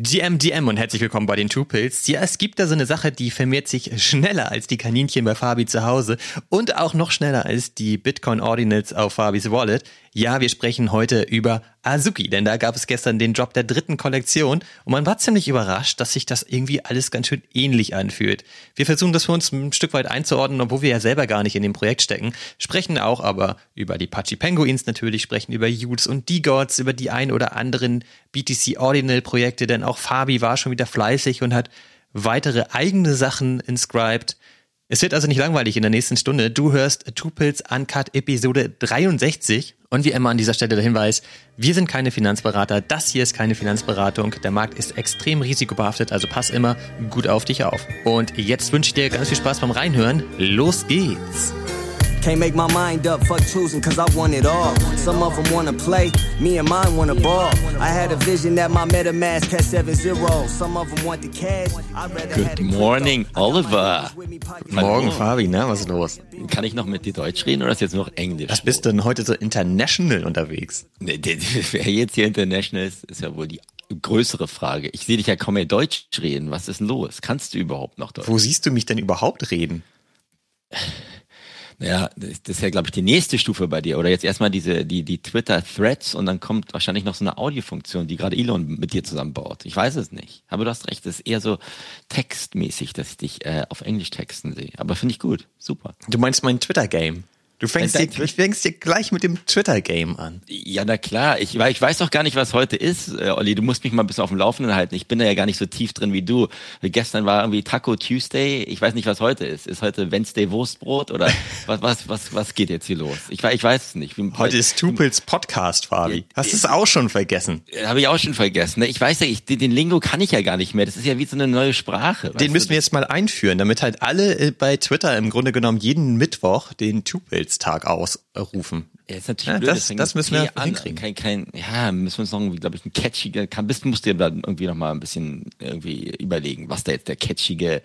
GM, GM und herzlich willkommen bei den Two Pills. Ja, es gibt da so eine Sache, die vermehrt sich schneller als die Kaninchen bei Fabi zu Hause und auch noch schneller als die Bitcoin Ordinals auf Fabis Wallet. Ja, wir sprechen heute über Azuki, denn da gab es gestern den Drop der dritten Kollektion und man war ziemlich überrascht, dass sich das irgendwie alles ganz schön ähnlich anfühlt. Wir versuchen das für uns ein Stück weit einzuordnen, obwohl wir ja selber gar nicht in dem Projekt stecken, sprechen auch aber über die Pachi Penguins natürlich, sprechen über Yules und D-Gods, über die ein oder anderen BTC Ordinal Projekte, denn auch Fabi war schon wieder fleißig und hat weitere eigene Sachen inscribed. Es wird also nicht langweilig in der nächsten Stunde. Du hörst Two Pills Uncut Episode 63. Und wie immer an dieser Stelle der Hinweis, wir sind keine Finanzberater, das hier ist keine Finanzberatung, der Markt ist extrem risikobehaftet, also pass immer gut auf dich auf. Und jetzt wünsche ich dir ganz viel Spaß beim Reinhören. Los geht's! Can't make my mind up, fuck choosing, cause I want it all. Some of them wanna play, me and mine wanna ball. I had a vision that my MetaMask had 7-0. Some of them want the cash. Good morning, Oliver. Morgen, Fabi, ne? Was ist los? Kann ich noch mit dir Deutsch reden oder ist jetzt nur noch Englisch? Was bist du denn heute so international unterwegs? Ne, wer jetzt hier international ist, ist ja wohl die größere Frage. Ich sehe dich ja kaum mehr Deutsch reden. Was ist denn los? Kannst du überhaupt noch Deutsch? Wo siehst du mich denn überhaupt reden? Ja, das ist ja, glaube ich, die nächste Stufe bei dir. Oder jetzt erstmal diese, die, die Twitter-Threads und dann kommt wahrscheinlich noch so eine Audiofunktion, die gerade Elon mit dir zusammenbaut. Ich weiß es nicht. Aber du hast recht, es ist eher so textmäßig, dass ich dich äh, auf Englisch texten sehe. Aber finde ich gut. Super. Du meinst mein Twitter-Game? Du fängst, dir, du fängst dir gleich mit dem Twitter-Game an. Ja, na klar. Ich, ich weiß doch gar nicht, was heute ist, äh, Olli. Du musst mich mal ein bisschen auf dem Laufenden halten. Ich bin da ja gar nicht so tief drin wie du. Gestern war irgendwie Taco Tuesday. Ich weiß nicht, was heute ist. Ist heute Wednesday Wurstbrot oder was, was, was, was geht jetzt hier los? Ich, ich weiß es nicht. Wie, heute ist Tupils Podcast, Fabi. Hast du es auch schon vergessen? Habe ich auch schon vergessen. Ne? Ich weiß ja, ich, den Lingo kann ich ja gar nicht mehr. Das ist ja wie so eine neue Sprache. Den müssen du? wir jetzt mal einführen, damit halt alle äh, bei Twitter im Grunde genommen jeden Mittwoch den Tupils-Tag aus rufen. Ja, ist natürlich ja, blöd, das, das müssen wir an. hinkriegen. Kein, kein, ja, müssen wir uns noch irgendwie, glaube ich, ein catchiger, kann, bist, musst dir dann irgendwie noch mal ein bisschen irgendwie überlegen, was da jetzt der catchige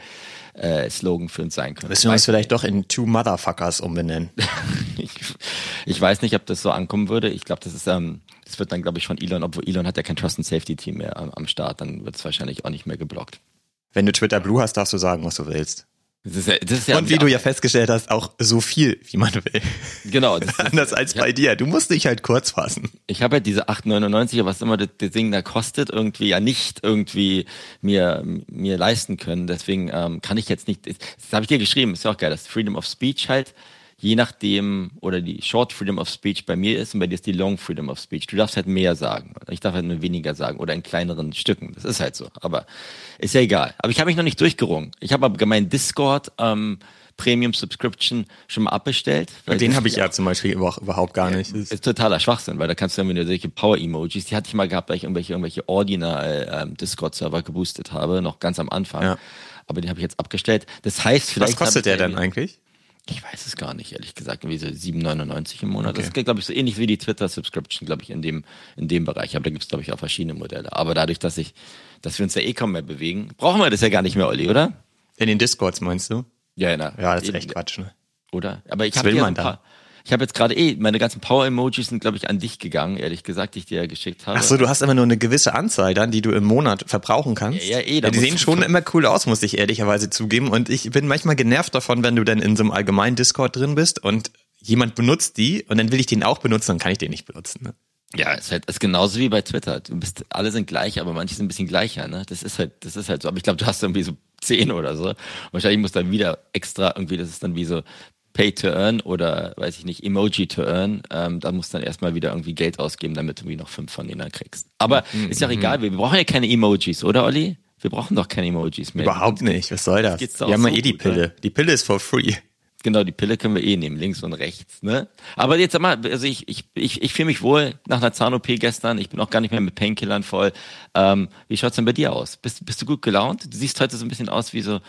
äh, Slogan für uns sein könnte. Müssen wir uns vielleicht doch in Two Motherfuckers umbenennen. ich, ich weiß nicht, ob das so ankommen würde. Ich glaube, das ist, ähm, das wird dann, glaube ich, von Elon, obwohl Elon hat ja kein Trust and Safety Team mehr am, am Start, dann wird es wahrscheinlich auch nicht mehr geblockt. Wenn du Twitter Blue hast, darfst du sagen, was du willst. Das ja, das ja und wie du ja festgestellt hast, auch so viel, wie man will. Genau. Das Anders als bei dir. Du musst dich halt kurz fassen. Ich habe halt diese 8,99, was immer das, das, Ding da kostet, irgendwie ja nicht irgendwie mir, mir leisten können. Deswegen ähm, kann ich jetzt nicht, das habe ich dir geschrieben, ist ja auch geil, das Freedom of Speech halt je nachdem, oder die Short Freedom of Speech bei mir ist und bei dir ist die Long Freedom of Speech. Du darfst halt mehr sagen. Ich darf halt nur weniger sagen oder in kleineren Stücken. Das ist halt so. Aber ist ja egal. Aber ich habe mich noch nicht durchgerungen. Ich habe aber meinen Discord ähm, Premium Subscription schon mal abbestellt. Und den habe ich ja zum Beispiel überhaupt gar nicht. Ist, ist totaler Schwachsinn, weil da kannst du dann wieder solche Power-Emojis, die hatte ich mal gehabt, weil ich irgendwelche, irgendwelche Ordinal ähm, geboostet habe, noch ganz am Anfang. Ja. Aber den habe ich jetzt abgestellt. Das heißt, vielleicht. Was kostet der denn eigentlich? Ich weiß es gar nicht, ehrlich gesagt. Irgendwie so 7,99 im Monat. Okay. Das ist, glaube ich, so ähnlich wie die Twitter-Subscription, glaube ich, in dem, in dem Bereich. Aber da gibt es, glaube ich, auch verschiedene Modelle. Aber dadurch, dass ich, dass wir uns ja eh kaum mehr bewegen, brauchen wir das ja gar nicht mehr, Olli, oder? In den Discords meinst du? Ja, na, ja, das ist echt Quatsch, ne? Oder? Aber ich habe ja ein paar, ich habe jetzt gerade eh, meine ganzen Power-Emojis sind, glaube ich, an dich gegangen, ehrlich gesagt, die ich dir ja geschickt habe. Ach so, du hast immer nur eine gewisse Anzahl dann, die du im Monat verbrauchen kannst. Ja, ja eh. Ja, die sehen schon immer cool aus, muss ich ehrlicherweise zugeben. Und ich bin manchmal genervt davon, wenn du dann in so einem allgemeinen Discord drin bist und jemand benutzt die und dann will ich den auch benutzen, dann kann ich den nicht benutzen. Ne? Ja, es ist halt ist genauso wie bei Twitter. Du bist, alle sind gleich, aber manche sind ein bisschen gleicher, ne? Das ist halt, das ist halt so. Aber ich glaube, du hast irgendwie so zehn oder so. Wahrscheinlich muss dann wieder extra irgendwie, das ist dann wie so Pay to Earn oder weiß ich nicht, Emoji to Earn, ähm, da musst du dann erstmal wieder irgendwie Geld ausgeben, damit du irgendwie noch fünf von denen kriegst. Aber mhm. ist ja auch mhm. egal, wir, brauchen ja keine Emojis, oder Olli? Wir brauchen doch keine Emojis mehr. Überhaupt nicht, was soll das? das wir haben ja eh die Pille. Oder? Die Pille ist for free. Genau, die Pille können wir eh nehmen, links und rechts. Ne? Aber jetzt sag mal, also ich, ich, ich, ich fühle mich wohl nach einer Zahn-OP gestern. Ich bin auch gar nicht mehr mit Painkillern voll. Ähm, wie schaut's denn bei dir aus? Bist, bist du gut gelaunt? Du siehst heute so ein bisschen aus wie so,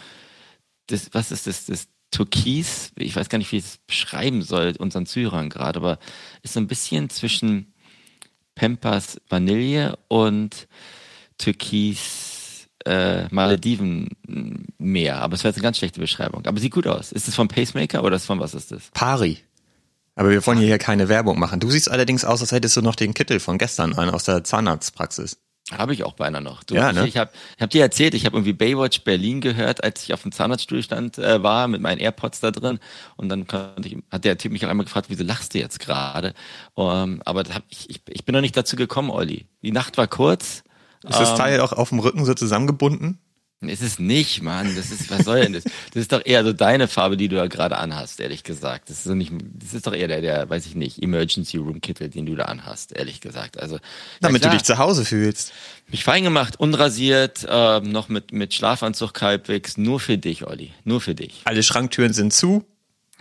das, was ist das, das Türkis, ich weiß gar nicht, wie ich es beschreiben soll, unseren Zuhörern gerade, aber ist so ein bisschen zwischen Pampas Vanille und Türkis äh, Maledivenmeer. Aber es wäre jetzt eine ganz schlechte Beschreibung. Aber sieht gut aus. Ist es vom Pacemaker oder ist von was ist das? Pari. Aber wir wollen hier keine Werbung machen. Du siehst allerdings aus, als hättest du noch den Kittel von gestern an aus der Zahnarztpraxis. Habe ich auch beinahe noch. Du, Ja, ich ne? ich habe ich hab dir erzählt, ich habe irgendwie Baywatch Berlin gehört, als ich auf dem Zahnarztstuhl stand, äh, war mit meinen AirPods da drin. Und dann konnte ich, hat der Typ mich auch einmal gefragt, wieso lachst du jetzt gerade? Um, aber da hab ich, ich, ich bin noch nicht dazu gekommen, Olli. Die Nacht war kurz. Ist das Teil auch auf dem Rücken so zusammengebunden? Ist es nicht, Mann. Das ist, was soll denn das? Das ist doch eher so deine Farbe, die du da gerade anhast, ehrlich gesagt. Das ist so nicht, das ist doch eher der, der, weiß ich nicht, Emergency Room Kittel, den du da anhast, ehrlich gesagt. Also, Damit ja, du dich zu Hause fühlst. mich fein gemacht, unrasiert, äh, noch mit, mit Schlafanzug halbwegs, nur für dich, Olli. Nur für dich. Alle Schranktüren sind zu.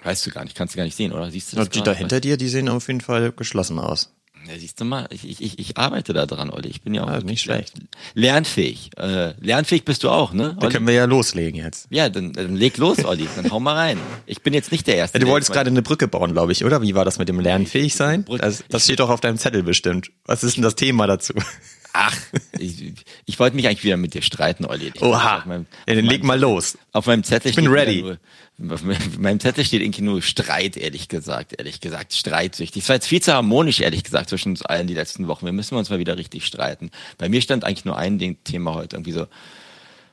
Weißt du gar nicht, kannst du gar nicht sehen, oder? Siehst du das die da hinter dir, die sehen auf jeden Fall geschlossen aus. Ja, siehst du mal, ich, ich, ich, arbeite da dran, Olli. Ich bin ja auch Ah, nicht schlecht. lernfähig. Äh, lernfähig bist du auch, ne? Da Olli? können wir ja loslegen jetzt. Ja, dann, dann leg los, Olli. Dann hau mal rein. Ich bin jetzt nicht der Erste. Ja, du wolltest gerade eine Brücke bauen, glaube ich, oder? Wie war das mit dem Lernfähig sein? Das, das steht doch auf deinem Zettel bestimmt. Was ist denn das Thema dazu? Ach, ich, ich wollte mich eigentlich wieder mit dir streiten, Olli. Ich Oha. Meinem, Ja, dann leg mal los. Auf meinem Zettel Ich bin steht ready. Nur, auf meinem- meinem Zettel steht irgendwie nur Streit, ehrlich gesagt, ehrlich gesagt, streitsüchtig. Es war jetzt viel zu harmonisch, ehrlich gesagt, zwischen uns allen die letzten Wochen. Wir müssen uns mal wieder richtig streiten. Bei mir stand eigentlich nur ein Ding, Thema heute, irgendwie so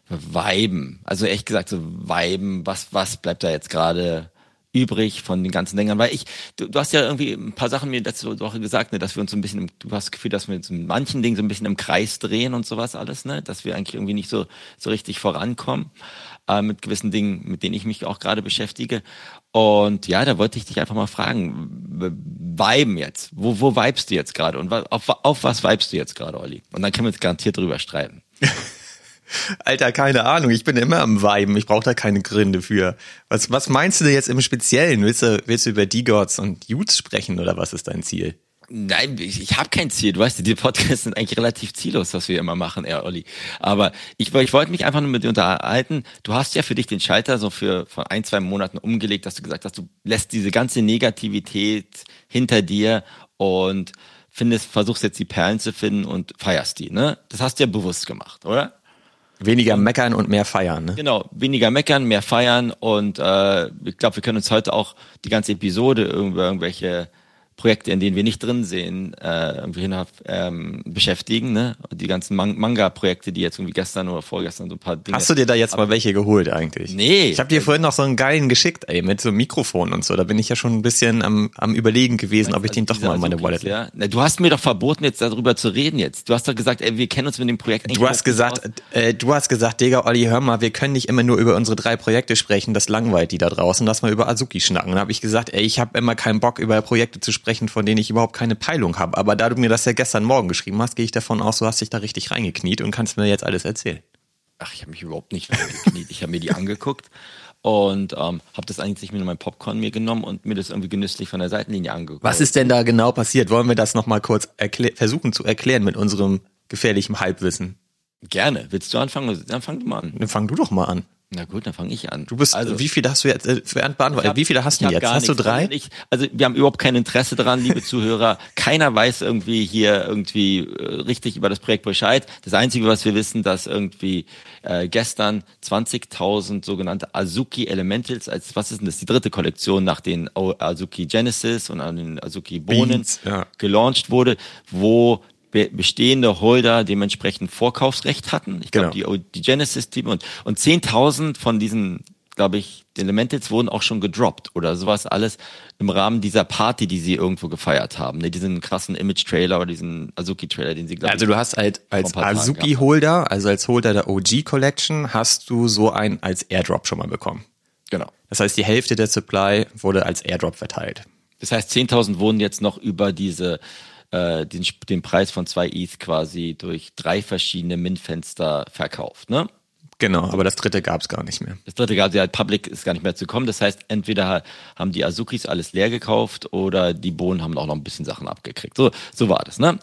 Weiben. Also echt gesagt, so Weiben, was, was bleibt da jetzt gerade übrig von den ganzen Dingern? Weil ich, du, du hast ja irgendwie ein paar Sachen mir letzte Woche gesagt, ne, dass wir uns so ein bisschen, du hast das Gefühl, dass wir uns in manchen Dingen so ein bisschen im Kreis drehen und sowas alles, ne, dass wir eigentlich irgendwie nicht so, so richtig vorankommen äh, mit gewissen Dingen, mit denen ich mich auch gerade beschäftige. Und ja, da wollte ich dich einfach mal fragen, Weiben jetzt, wo, wo vibest du jetzt gerade und auf, auf was vibest du jetzt gerade, Olli? Und dann können wir uns garantiert drüber streiten. Alter, keine Ahnung. Ich bin immer am Weiben. Ich brauche da keine Gründe für. Was, was meinst du denn jetzt im Speziellen? Willst du, willst du über D-Gods und Utes sprechen oder was ist dein Ziel? Nein, ich, ich habe kein Ziel. Du weißt, die Podcasts sind eigentlich relativ ziellos, was wir immer machen, eher Olli. Aber ich, ich wollte mich einfach nur mit dir unterhalten. Du hast ja für dich den Schalter so für von ein, zwei Monaten umgelegt, dass du gesagt hast, du lässt diese ganze Negativität hinter dir und findest, versuchst jetzt die Perlen zu finden und feierst die, ne? Das hast du ja bewusst gemacht, oder? Weniger meckern und mehr feiern, ne? Genau, weniger meckern, mehr feiern und äh, ich glaube, wir können uns heute auch die ganze Episode über irgendwelche Projekte, in denen wir nicht drin sehen, äh, irgendwie hin, ähm, beschäftigen, ne? Die ganzen Man Manga-Projekte, die jetzt irgendwie gestern oder vorgestern so ein paar Dinge. Hast du dir da jetzt mal welche geholt eigentlich? Nee. Ich habe dir vorhin noch so einen geilen geschickt, ey, mit so einem Mikrofon und so. Da bin ich ja schon ein bisschen am, am überlegen gewesen, ob ich den doch Diese mal in meine Azukis, Wallet ja? Na, Du hast mir doch verboten, jetzt darüber zu reden jetzt. Du hast doch gesagt, ey, wir kennen uns mit dem Projekt Du hast gesagt, äh, du hast gesagt, Digga, Olli, hör mal, wir können nicht immer nur über unsere drei Projekte sprechen, das langweilt die da draußen, lass mal über Azuki schnacken. Da habe ich gesagt, ey, ich habe immer keinen Bock, über Projekte zu sprechen, von denen ich überhaupt keine Peilung habe. Aber da du mir das ja gestern Morgen geschrieben hast, gehe ich davon aus, du hast dich da richtig reingekniet und kannst mir jetzt alles erzählen. Ach, ich habe mich überhaupt nicht gekniet. Ich habe mir die angeguckt und ähm, habe das eigentlich mit meinem Popcorn mir genommen und mir das irgendwie genüsslich von der Seitenlinie angeguckt. Was ist denn da genau passiert? Wollen wir das nochmal kurz versuchen zu erklären mit unserem gefährlichen Halbwissen? Gerne. Willst du anfangen? Dann fang du mal an. Dann fang du doch mal an. Na gut, dann fange ich an. Du bist, wie viele hast du jetzt, äh, während hab- wie viele hast du jetzt? Hast du drei? Ich, also wir haben überhaupt kein Interesse dran, liebe Zuhörer. Keiner weiß irgendwie hier irgendwie äh, richtig über das Projekt Bescheid. Das Einzige, was wir wissen, dass irgendwie äh, gestern 20.000 sogenannte Azuki Elementals, als was ist denn das? Die dritte Kollektion nach den Azuki Genesis und an den Azuki Bohnen Beans, ja. gelauncht wurde, wo bestehende Holder dementsprechend Vorkaufsrecht hatten. Ich glaube, Genau. die, die Genesis-Team und, und 10.000 von diesen, glaube ich, Elementals wurden auch schon gedroppt oder sowas alles im Rahmen dieser Party, die sie irgendwo gefeiert haben. Ne, diesen krassen Image-Trailer oder diesen Azuki-Trailer, den sie, glaube Also du hast halt als Azuki-Holder, also als Holder der OG Collection, hast du so einen als Airdrop schon mal bekommen. Genau. Das heißt, die Hälfte der Supply wurde als Airdrop verteilt. Das heißt, 10.000 wurden jetzt noch über diese äh, den, den Preis von zwei ETH quasi durch drei verschiedene Mint-Fenster verkauft. Ne? Genau, aber das dritte gab's gar nicht mehr. Das dritte gab ja Public ist gar nicht mehr zu kommen. Das heißt, entweder haben die Azukis alles leer gekauft oder die Bohnen haben auch noch ein bisschen Sachen abgekriegt. So, so war das, ne?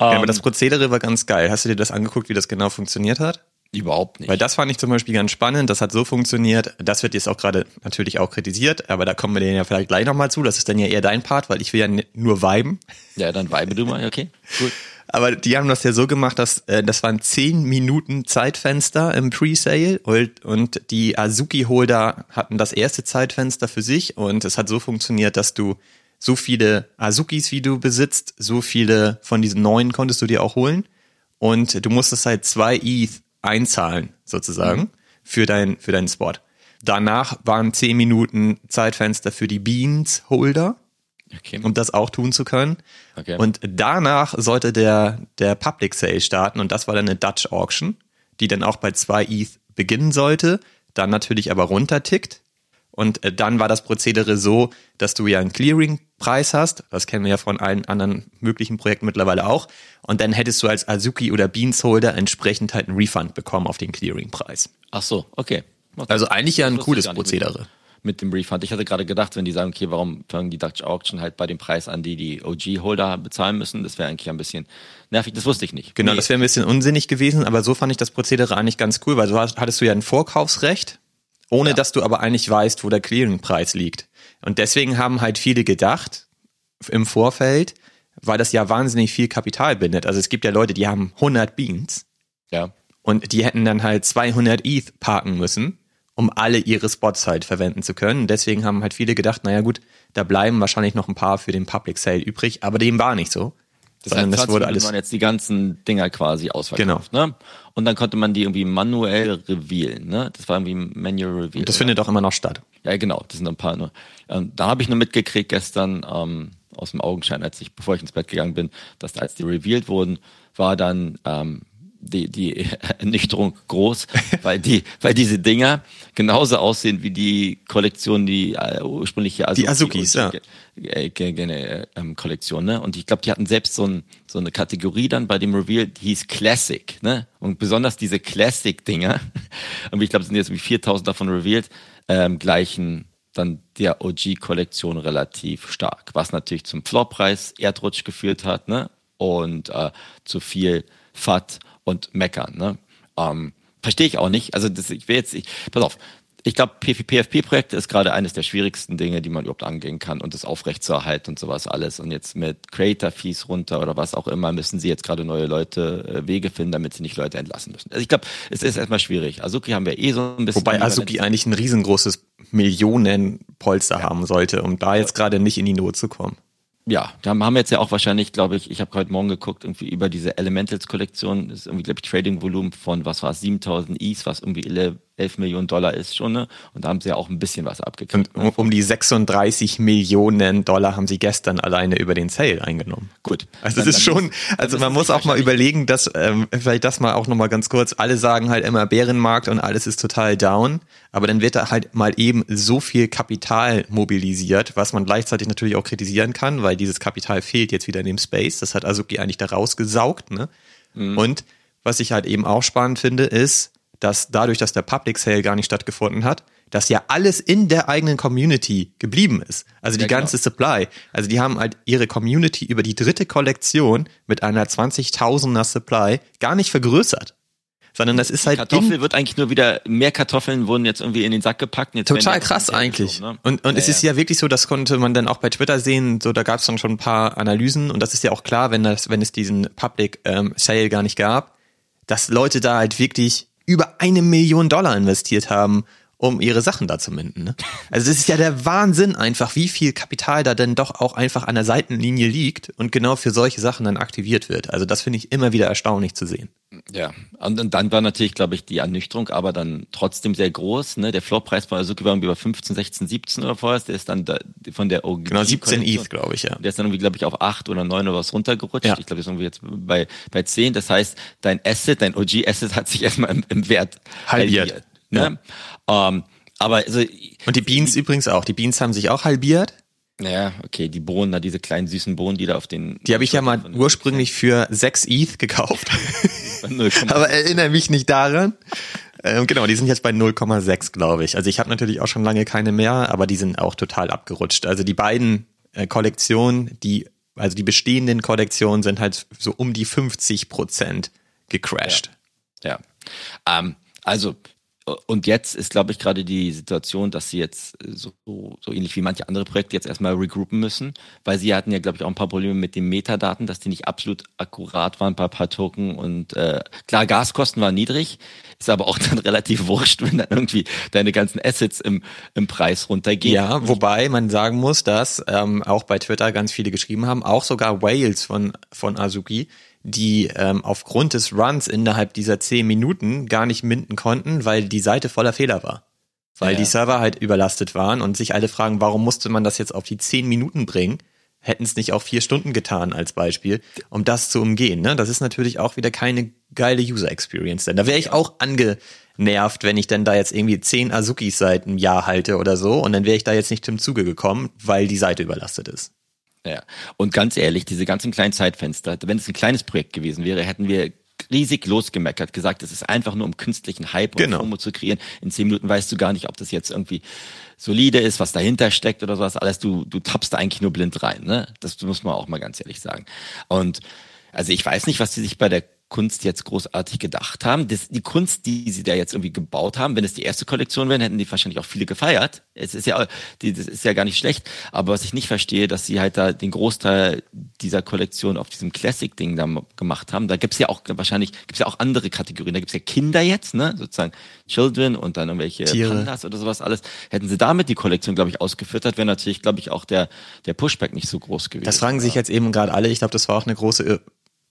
Ja, Ähm, aber das Prozedere war ganz geil. Hast du dir das angeguckt, wie das genau funktioniert hat? Überhaupt nicht. Weil das fand ich zum Beispiel ganz spannend. Das hat so funktioniert. Das wird jetzt auch gerade natürlich auch kritisiert, aber da kommen wir denen ja vielleicht gleich nochmal zu. Das ist dann ja eher dein Part, weil ich will ja nur viben. ja, dann weibe du mal, okay? Gut. Aber die haben das ja so gemacht, dass äh, das waren 10 Minuten Zeitfenster im Pre-Sale und, und die Azuki-Holder hatten das erste Zeitfenster für sich und es hat so funktioniert, dass du so viele Azukis, wie du besitzt, so viele von diesen neuen konntest du dir auch holen und du musstest halt zwei ETH einzahlen, sozusagen, mhm. für, dein, für deinen Spot. Danach waren zehn Minuten Zeitfenster für die Beans-Holder, okay. um das auch tun zu können. Okay. Und danach sollte der, der Public Sale starten und das war dann eine Dutch Auction, die dann auch bei zwei ETH beginnen sollte, dann natürlich aber runtertickt. Und äh, dann war das Prozedere so, dass du ja einen Clearing-Preis hast. Das kennen wir ja von allen anderen möglichen Projekten mittlerweile auch. Und dann hättest du als Azuki oder Beans-Holder entsprechend halt einen Refund bekommen auf den Clearing-Preis. Ach so, okay. Also eigentlich ja ein cooles Prozedere. Mit, dem Refund. Ich hatte gerade gedacht, wenn die sagen, okay, warum fangen die Dutch Auction halt bei dem Preis an, die die OG-Holder bezahlen müssen, das wäre eigentlich ein bisschen nervig, das wusste ich nicht. Genau, nee. das wäre ein bisschen unsinnig gewesen, aber so fand ich das Prozedere eigentlich ganz cool, weil so hattest du ja ein Vorkaufsrecht, ohne ja. dass du aber eigentlich weißt, wo der Clearing-Preis liegt. Und deswegen haben halt viele gedacht im Vorfeld, weil das ja wahnsinnig viel Kapital bindet. Also es gibt ja Leute, die haben 100 Beans. Ja. Und die hätten dann halt 200 ETH parken müssen um alle ihre Spots halt verwenden zu können. Deswegen haben halt viele gedacht, naja gut, da bleiben wahrscheinlich noch ein paar für den Public Sale übrig, aber dem war nicht so. Das heißt, das wurde alles. man jetzt die ganzen Dinger quasi ausverkauft, genau. ne? Und dann konnte man die irgendwie manuell revealen, ne? Das war irgendwie Manual Reveal. Und das findet auch immer noch statt. Ja, genau. Das sind ein paar nur. Ähm, da habe ich nur mitgekriegt gestern ähm, aus dem Augenschein, als ich, bevor ich ins Bett gegangen bin, dass als die revealed wurden, war dann ähm, die, die Ernüchterung groß, weil die, weil diese Dinger genauso aussehen wie die Kollektion, die äh, ursprüngliche Azuki die Azukis, ja. Äh, äh, ähm, Kollektion, ne? Und ich glaube, die hatten selbst so, ein, so eine Kategorie dann bei dem Reveal, die hieß Classic, ne? Und besonders diese Classic-Dinger, und ich glaube, es sind jetzt wie 4000 davon revealed, ähm, gleichen dann der OG-Kollektion relativ stark, was natürlich zum Floppreis Erdrutsch geführt hat, ne? Und äh, zu viel FAT und meckern. Ne? Ähm, Verstehe ich auch nicht. Also das, ich will jetzt, ich, pass auf, ich glaube, PFP-Projekte ist gerade eines der schwierigsten Dinge, die man überhaupt angehen kann und das aufrechtzuerhalten und sowas alles. Und jetzt mit Creator-Fees runter oder was auch immer, müssen sie jetzt gerade neue Leute äh, Wege finden, damit sie nicht Leute entlassen müssen. Also ich glaube, es ist erstmal schwierig. Azuki haben wir eh so ein bisschen. Wobei Azuki eigentlich ein riesengroßes Millionenpolster ja. haben sollte, um da jetzt gerade nicht in die Not zu kommen ja, da haben wir jetzt ja auch wahrscheinlich, glaube ich, ich habe heute Morgen geguckt, irgendwie über diese Elementals-Kollektion, das ist irgendwie, glaube ich, Trading-Volumen von, was war es, 7000 Is, was irgendwie 11 Millionen Dollar ist schon, ne? Und da haben sie ja auch ein bisschen was abgekriegt. Und um, die 36 Millionen Dollar haben sie gestern alleine über den Sale eingenommen. Gut. Also das ist schon, also man muss auch mal überlegen, dass, ähm, vielleicht das mal auch nochmal ganz kurz, alle sagen halt immer Bärenmarkt und alles ist total down, aber dann wird da halt mal eben so viel Kapital mobilisiert, was man gleichzeitig natürlich auch kritisieren kann, weil dieses Kapital fehlt jetzt wieder in dem Space. Das hat Azuki eigentlich da rausgesaugt, ne? Mhm. Und was ich halt eben auch spannend finde, ist, dass dadurch, dass der Public Sale gar nicht stattgefunden hat, dass ja alles in der eigenen Community geblieben ist. Also die ja, ganze genau. Supply. Also die haben halt ihre Community über die dritte Kollektion mit einer 20.000er Supply gar nicht vergrößert. Sondern das ist halt. Kartoffel wird eigentlich nur wieder, mehr Kartoffeln wurden jetzt irgendwie in den Sack gepackt. Total krass eigentlich. So, ne? Und, und ja, es ist ja. ja wirklich so, das konnte man dann auch bei Twitter sehen, so da gab es dann schon ein paar Analysen und das ist ja auch klar, wenn das, wenn es diesen Public ähm, Sale gar nicht gab, dass Leute da halt wirklich über eine Million Dollar investiert haben, um ihre Sachen da zu minden. Ne? Also das ist ja der Wahnsinn einfach, wie viel Kapital da denn doch auch einfach an der Seitenlinie liegt und genau für solche Sachen dann aktiviert wird. Also das finde ich immer wieder erstaunlich zu sehen. Ja, und, und dann war natürlich, glaube ich, die Ernüchterung aber dann trotzdem sehr groß. Ne? Der Floppreis bei Azuki war irgendwie über 15, 16, 17 oder vorher. Der ist dann da, von der OG Genau, 17 ETH, glaube ich, ja. Der ist dann irgendwie, glaube ich, auf 8 oder 9 oder was runtergerutscht. Ja. Ich glaube, ist irgendwie jetzt bei, bei 10. Das heißt, dein Asset, dein OG-Asset hat sich erstmal im, im Wert halbiert. halbiert ne? Ja. Ähm, aber also, Und die Beans übrigens auch. Die Beans haben sich auch halbiert. Ja, okay, die Bohnen, da diese kleinen süßen Bohnen, die da auf den. Die habe ich ja mal ursprünglich für 6 ETH gekauft. Aber erinnere mich nicht daran. Ähm, genau, die sind jetzt bei 0,6, glaube ich. Also ich habe natürlich auch schon lange keine mehr, aber die sind auch total abgerutscht. Also die beiden äh, Kollektionen, die, also die bestehenden Kollektionen sind halt so um die 50 Prozent gecrashed. Ja. ja. Ähm, also und jetzt ist, glaube ich, gerade die Situation, dass sie jetzt so, so ähnlich wie manche andere Projekte jetzt erstmal regroupen müssen, weil sie hatten ja, glaube ich, auch ein paar Probleme mit den Metadaten, dass die nicht absolut akkurat waren bei ein paar Token und äh, klar, Gaskosten waren niedrig, ist aber auch dann relativ wurscht, wenn dann irgendwie deine ganzen Assets im, im Preis runtergehen. Ja, wobei man sagen muss, dass ähm, auch bei Twitter ganz viele geschrieben haben, auch sogar Wales von, von Azuki, die ähm, aufgrund des Runs innerhalb dieser zehn Minuten gar nicht minden konnten, weil die Seite voller Fehler war. Weil ja. die Server halt überlastet waren und sich alle fragen, warum musste man das jetzt auf die zehn Minuten bringen? Hätten es nicht auch vier Stunden getan als Beispiel, um das zu umgehen. Ne? Das ist natürlich auch wieder keine geile User Experience. Denn da wäre ich auch angenervt, wenn ich denn da jetzt irgendwie zehn Azukis seit einem Jahr halte oder so und dann wäre ich da jetzt nicht zum Zuge gekommen, weil die Seite überlastet ist. Ja, und ganz ehrlich, diese ganzen kleinen Zeitfenster, wenn es ein kleines Projekt gewesen wäre, hätten wir riesig losgemeckert, gesagt, es ist einfach nur um künstlichen Hype und genau. FOMO zu kreieren. In zehn Minuten weißt du gar nicht, ob das jetzt irgendwie solide ist, was dahinter steckt oder sowas. Alles, du, du tappst da eigentlich nur blind rein. Ne? Das muss man auch mal ganz ehrlich sagen. Und also ich weiß nicht, was sie sich bei der Kunst jetzt großartig gedacht haben. Das, die Kunst, die sie da jetzt irgendwie gebaut haben, wenn es die erste Kollektion wäre, hätten die wahrscheinlich auch viele gefeiert. Es ist ja, die, das ist ja gar nicht schlecht. Aber was ich nicht verstehe, dass sie halt da den Großteil dieser Kollektion auf diesem Classic-Ding da gemacht haben. Da gibt's ja auch wahrscheinlich, gibt's ja auch andere Kategorien. Da gibt's ja Kinder jetzt, ne, sozusagen Children und dann irgendwelche Tiere. Pandas oder sowas alles. Hätten sie damit die Kollektion, glaube ich, ausgefüttert, wäre natürlich, glaube ich, auch der der Pushback nicht so groß gewesen. Das fragen sich jetzt eben gerade alle. Ich glaube, das war auch eine große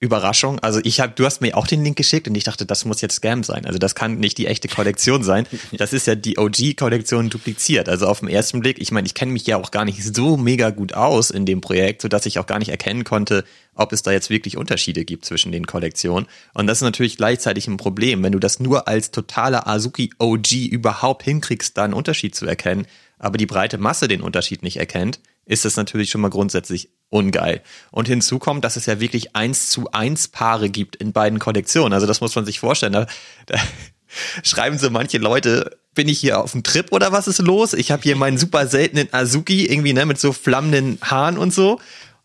Überraschung. Also ich habe, du hast mir auch den Link geschickt und ich dachte, das muss jetzt Scam sein. Also das kann nicht die echte Kollektion sein. Das ist ja die OG-Kollektion dupliziert. Also auf den ersten Blick, ich meine, ich kenne mich ja auch gar nicht so mega gut aus in dem Projekt, sodass ich auch gar nicht erkennen konnte, ob es da jetzt wirklich Unterschiede gibt zwischen den Kollektionen. Und das ist natürlich gleichzeitig ein Problem, wenn du das nur als totaler Azuki OG überhaupt hinkriegst, da einen Unterschied zu erkennen, aber die breite Masse den Unterschied nicht erkennt, ist das natürlich schon mal grundsätzlich ungeil. Und hinzu kommt, dass es ja wirklich eins zu eins Paare gibt in beiden Kollektionen. Also das muss man sich vorstellen. Da, da schreiben so manche Leute, bin ich hier auf dem Trip oder was ist los? Ich habe hier meinen super seltenen Azuki irgendwie ne mit so flammenden Haaren und so.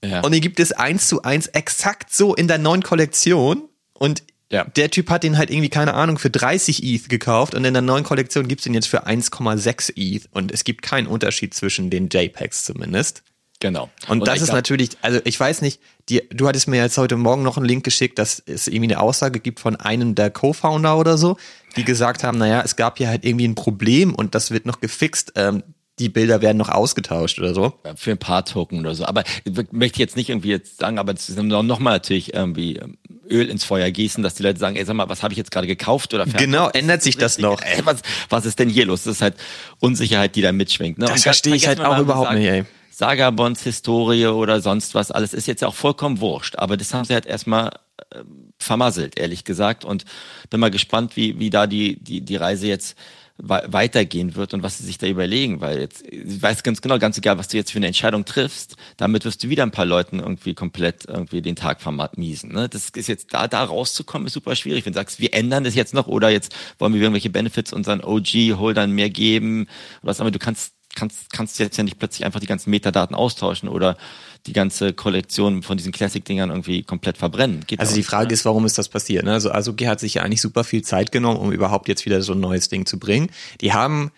Ja. Und den gibt es eins zu eins exakt so in der neuen Kollektion. Und ja. der Typ hat den halt irgendwie, keine Ahnung, für 30 ETH gekauft und in der neuen Kollektion gibt's den jetzt für 1,6 ETH. Und es gibt keinen Unterschied zwischen den JPEGs zumindest. Genau. Und, und das ist natürlich, also ich weiß nicht, die, du hattest mir jetzt heute Morgen noch einen Link geschickt, dass es irgendwie eine Aussage gibt von einem der Co-Founder oder so, die gesagt haben, naja, es gab hier halt irgendwie ein Problem und das wird noch gefixt. Ähm, die Bilder werden noch ausgetauscht oder so. Für ein paar Token oder so. Aber ich möchte jetzt nicht irgendwie jetzt sagen, aber es ist noch mal natürlich irgendwie ähm, Öl ins Feuer gießen, dass die Leute sagen, ey, sag mal, was habe ich jetzt gerade gekauft oder verkauft? Genau, ändert sich das noch? Ey, was, was ist denn hier los? Das ist halt Unsicherheit, die da mitschwingt. Ne? Das verstehe ich halt auch überhaupt sagen, nicht, ey. Sagabons Historie oder sonst was, alles ist jetzt auch vollkommen wurscht. Aber das haben sie halt erstmal äh, vermasselt, ehrlich gesagt. Und bin mal gespannt, wie, wie da die, die, die Reise jetzt weitergehen wird und was sie sich da überlegen, weil jetzt, ich weiß ganz genau, ganz egal, was du jetzt für eine Entscheidung triffst, damit wirst du wieder ein paar Leuten irgendwie komplett irgendwie den Tag vermiesen. Ne? Das ist jetzt da, da rauszukommen, ist super schwierig. Wenn du sagst, wir ändern das jetzt noch oder jetzt wollen wir irgendwelche Benefits unseren OG-Holdern mehr geben, was aber du kannst kannst, kannst jetzt ja nicht plötzlich einfach die ganzen Metadaten austauschen oder die ganze Kollektion von diesen Classic-Dingern irgendwie komplett verbrennen. Geht also die Frage ne? ist, warum ist das passiert? Ne? Also Azuki hat sich ja eigentlich super viel Zeit genommen, um überhaupt jetzt wieder so ein neues Ding zu bringen. Die haben,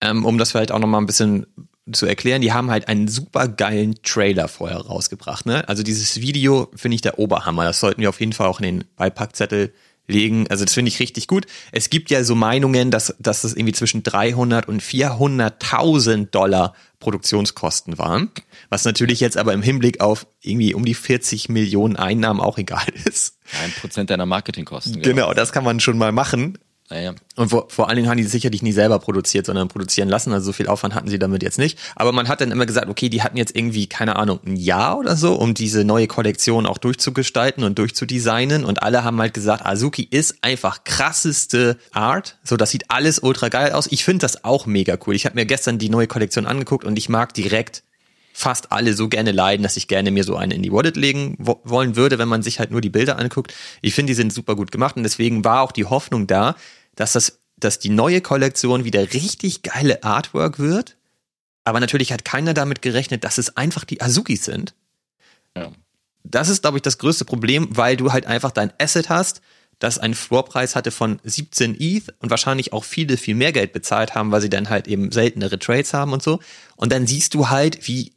ähm, um das vielleicht auch nochmal ein bisschen zu erklären, die haben halt einen super geilen Trailer vorher rausgebracht. Ne? Also dieses Video finde ich der Oberhammer. Das sollten wir auf jeden Fall auch in den Beipackzettel legen. Also das finde ich richtig gut. Es gibt ja so Meinungen, dass, dass das irgendwie zwischen 300 und 400.000 Dollar Produktionskosten waren. Was natürlich jetzt aber im Hinblick auf irgendwie um die 40 Millionen Einnahmen auch egal ist. Ein Prozent deiner Marketingkosten. Genau, genau das kann man schon mal machen. Naja. Und vor, vor allen Dingen haben die sicherlich nie selber produziert, sondern produzieren lassen. Also so viel Aufwand hatten sie damit jetzt nicht. Aber man hat dann immer gesagt, okay, die hatten jetzt irgendwie, keine Ahnung, ein Jahr oder so, um diese neue Kollektion auch durchzugestalten und durchzudesignen. Und alle haben halt gesagt, Azuki ist einfach krasseste Art. So, das sieht alles ultra geil aus. Ich finde das auch mega cool. Ich habe mir gestern die neue Kollektion angeguckt und ich mag direkt fast alle so gerne leiden, dass ich gerne mir so eine in die Wallet legen wo wollen würde, wenn man sich halt nur die Bilder anguckt. Ich finde, die sind super gut gemacht und deswegen war auch die Hoffnung da, dass das, dass die neue Kollektion wieder richtig geile Artwork wird. Aber natürlich hat keiner damit gerechnet, dass es einfach die Azukis sind. Ja. Das ist, glaube ich, das größte Problem, weil du halt einfach dein Asset hast, das einen Floorpreis hatte von 17 ETH und wahrscheinlich auch viele viel mehr Geld bezahlt haben, weil sie dann halt eben seltenere Trades haben und so. Und dann siehst du halt, wie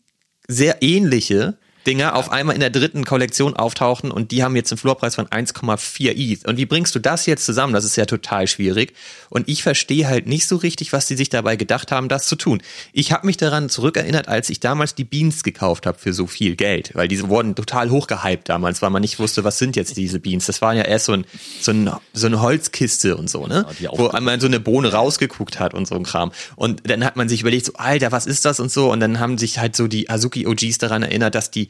sehr ähnliche Dinger auf einmal in der dritten Kollektion auftauchen und die haben jetzt einen Floorpreis von 1,4 ETH. Und wie bringst du das jetzt zusammen? Das ist ja total schwierig. Und ich verstehe halt nicht so richtig, was die sich dabei gedacht haben, das zu tun. Ich habe mich daran zurückerinnert, als ich damals die Beans gekauft habe für so viel Geld, weil diese wurden total hochgehypt damals, weil man nicht wusste, was sind jetzt diese Beans. Das war ja erst so, ein, so, ein, so eine Holzkiste und so, ne? Ja, Wo einmal so eine Bohne rausgeguckt hat und so ein Kram. Und dann hat man sich überlegt, so, Alter, was ist das und so. Und dann haben sich halt so die Azuki OGs daran erinnert, dass die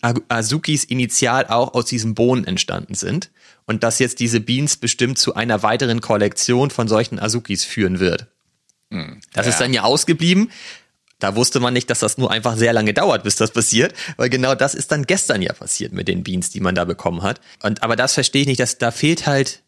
Azukis initial auch aus diesen Bohnen entstanden sind und dass jetzt diese Beans bestimmt zu einer weiteren Kollektion von solchen Azukis führen wird. Hm, das ja. ist dann ja ausgeblieben. Da wusste man nicht, dass das nur einfach sehr lange dauert, bis das passiert, weil genau das ist dann gestern ja passiert mit den Beans, die man da bekommen hat. Und aber das verstehe ich nicht, dass da fehlt halt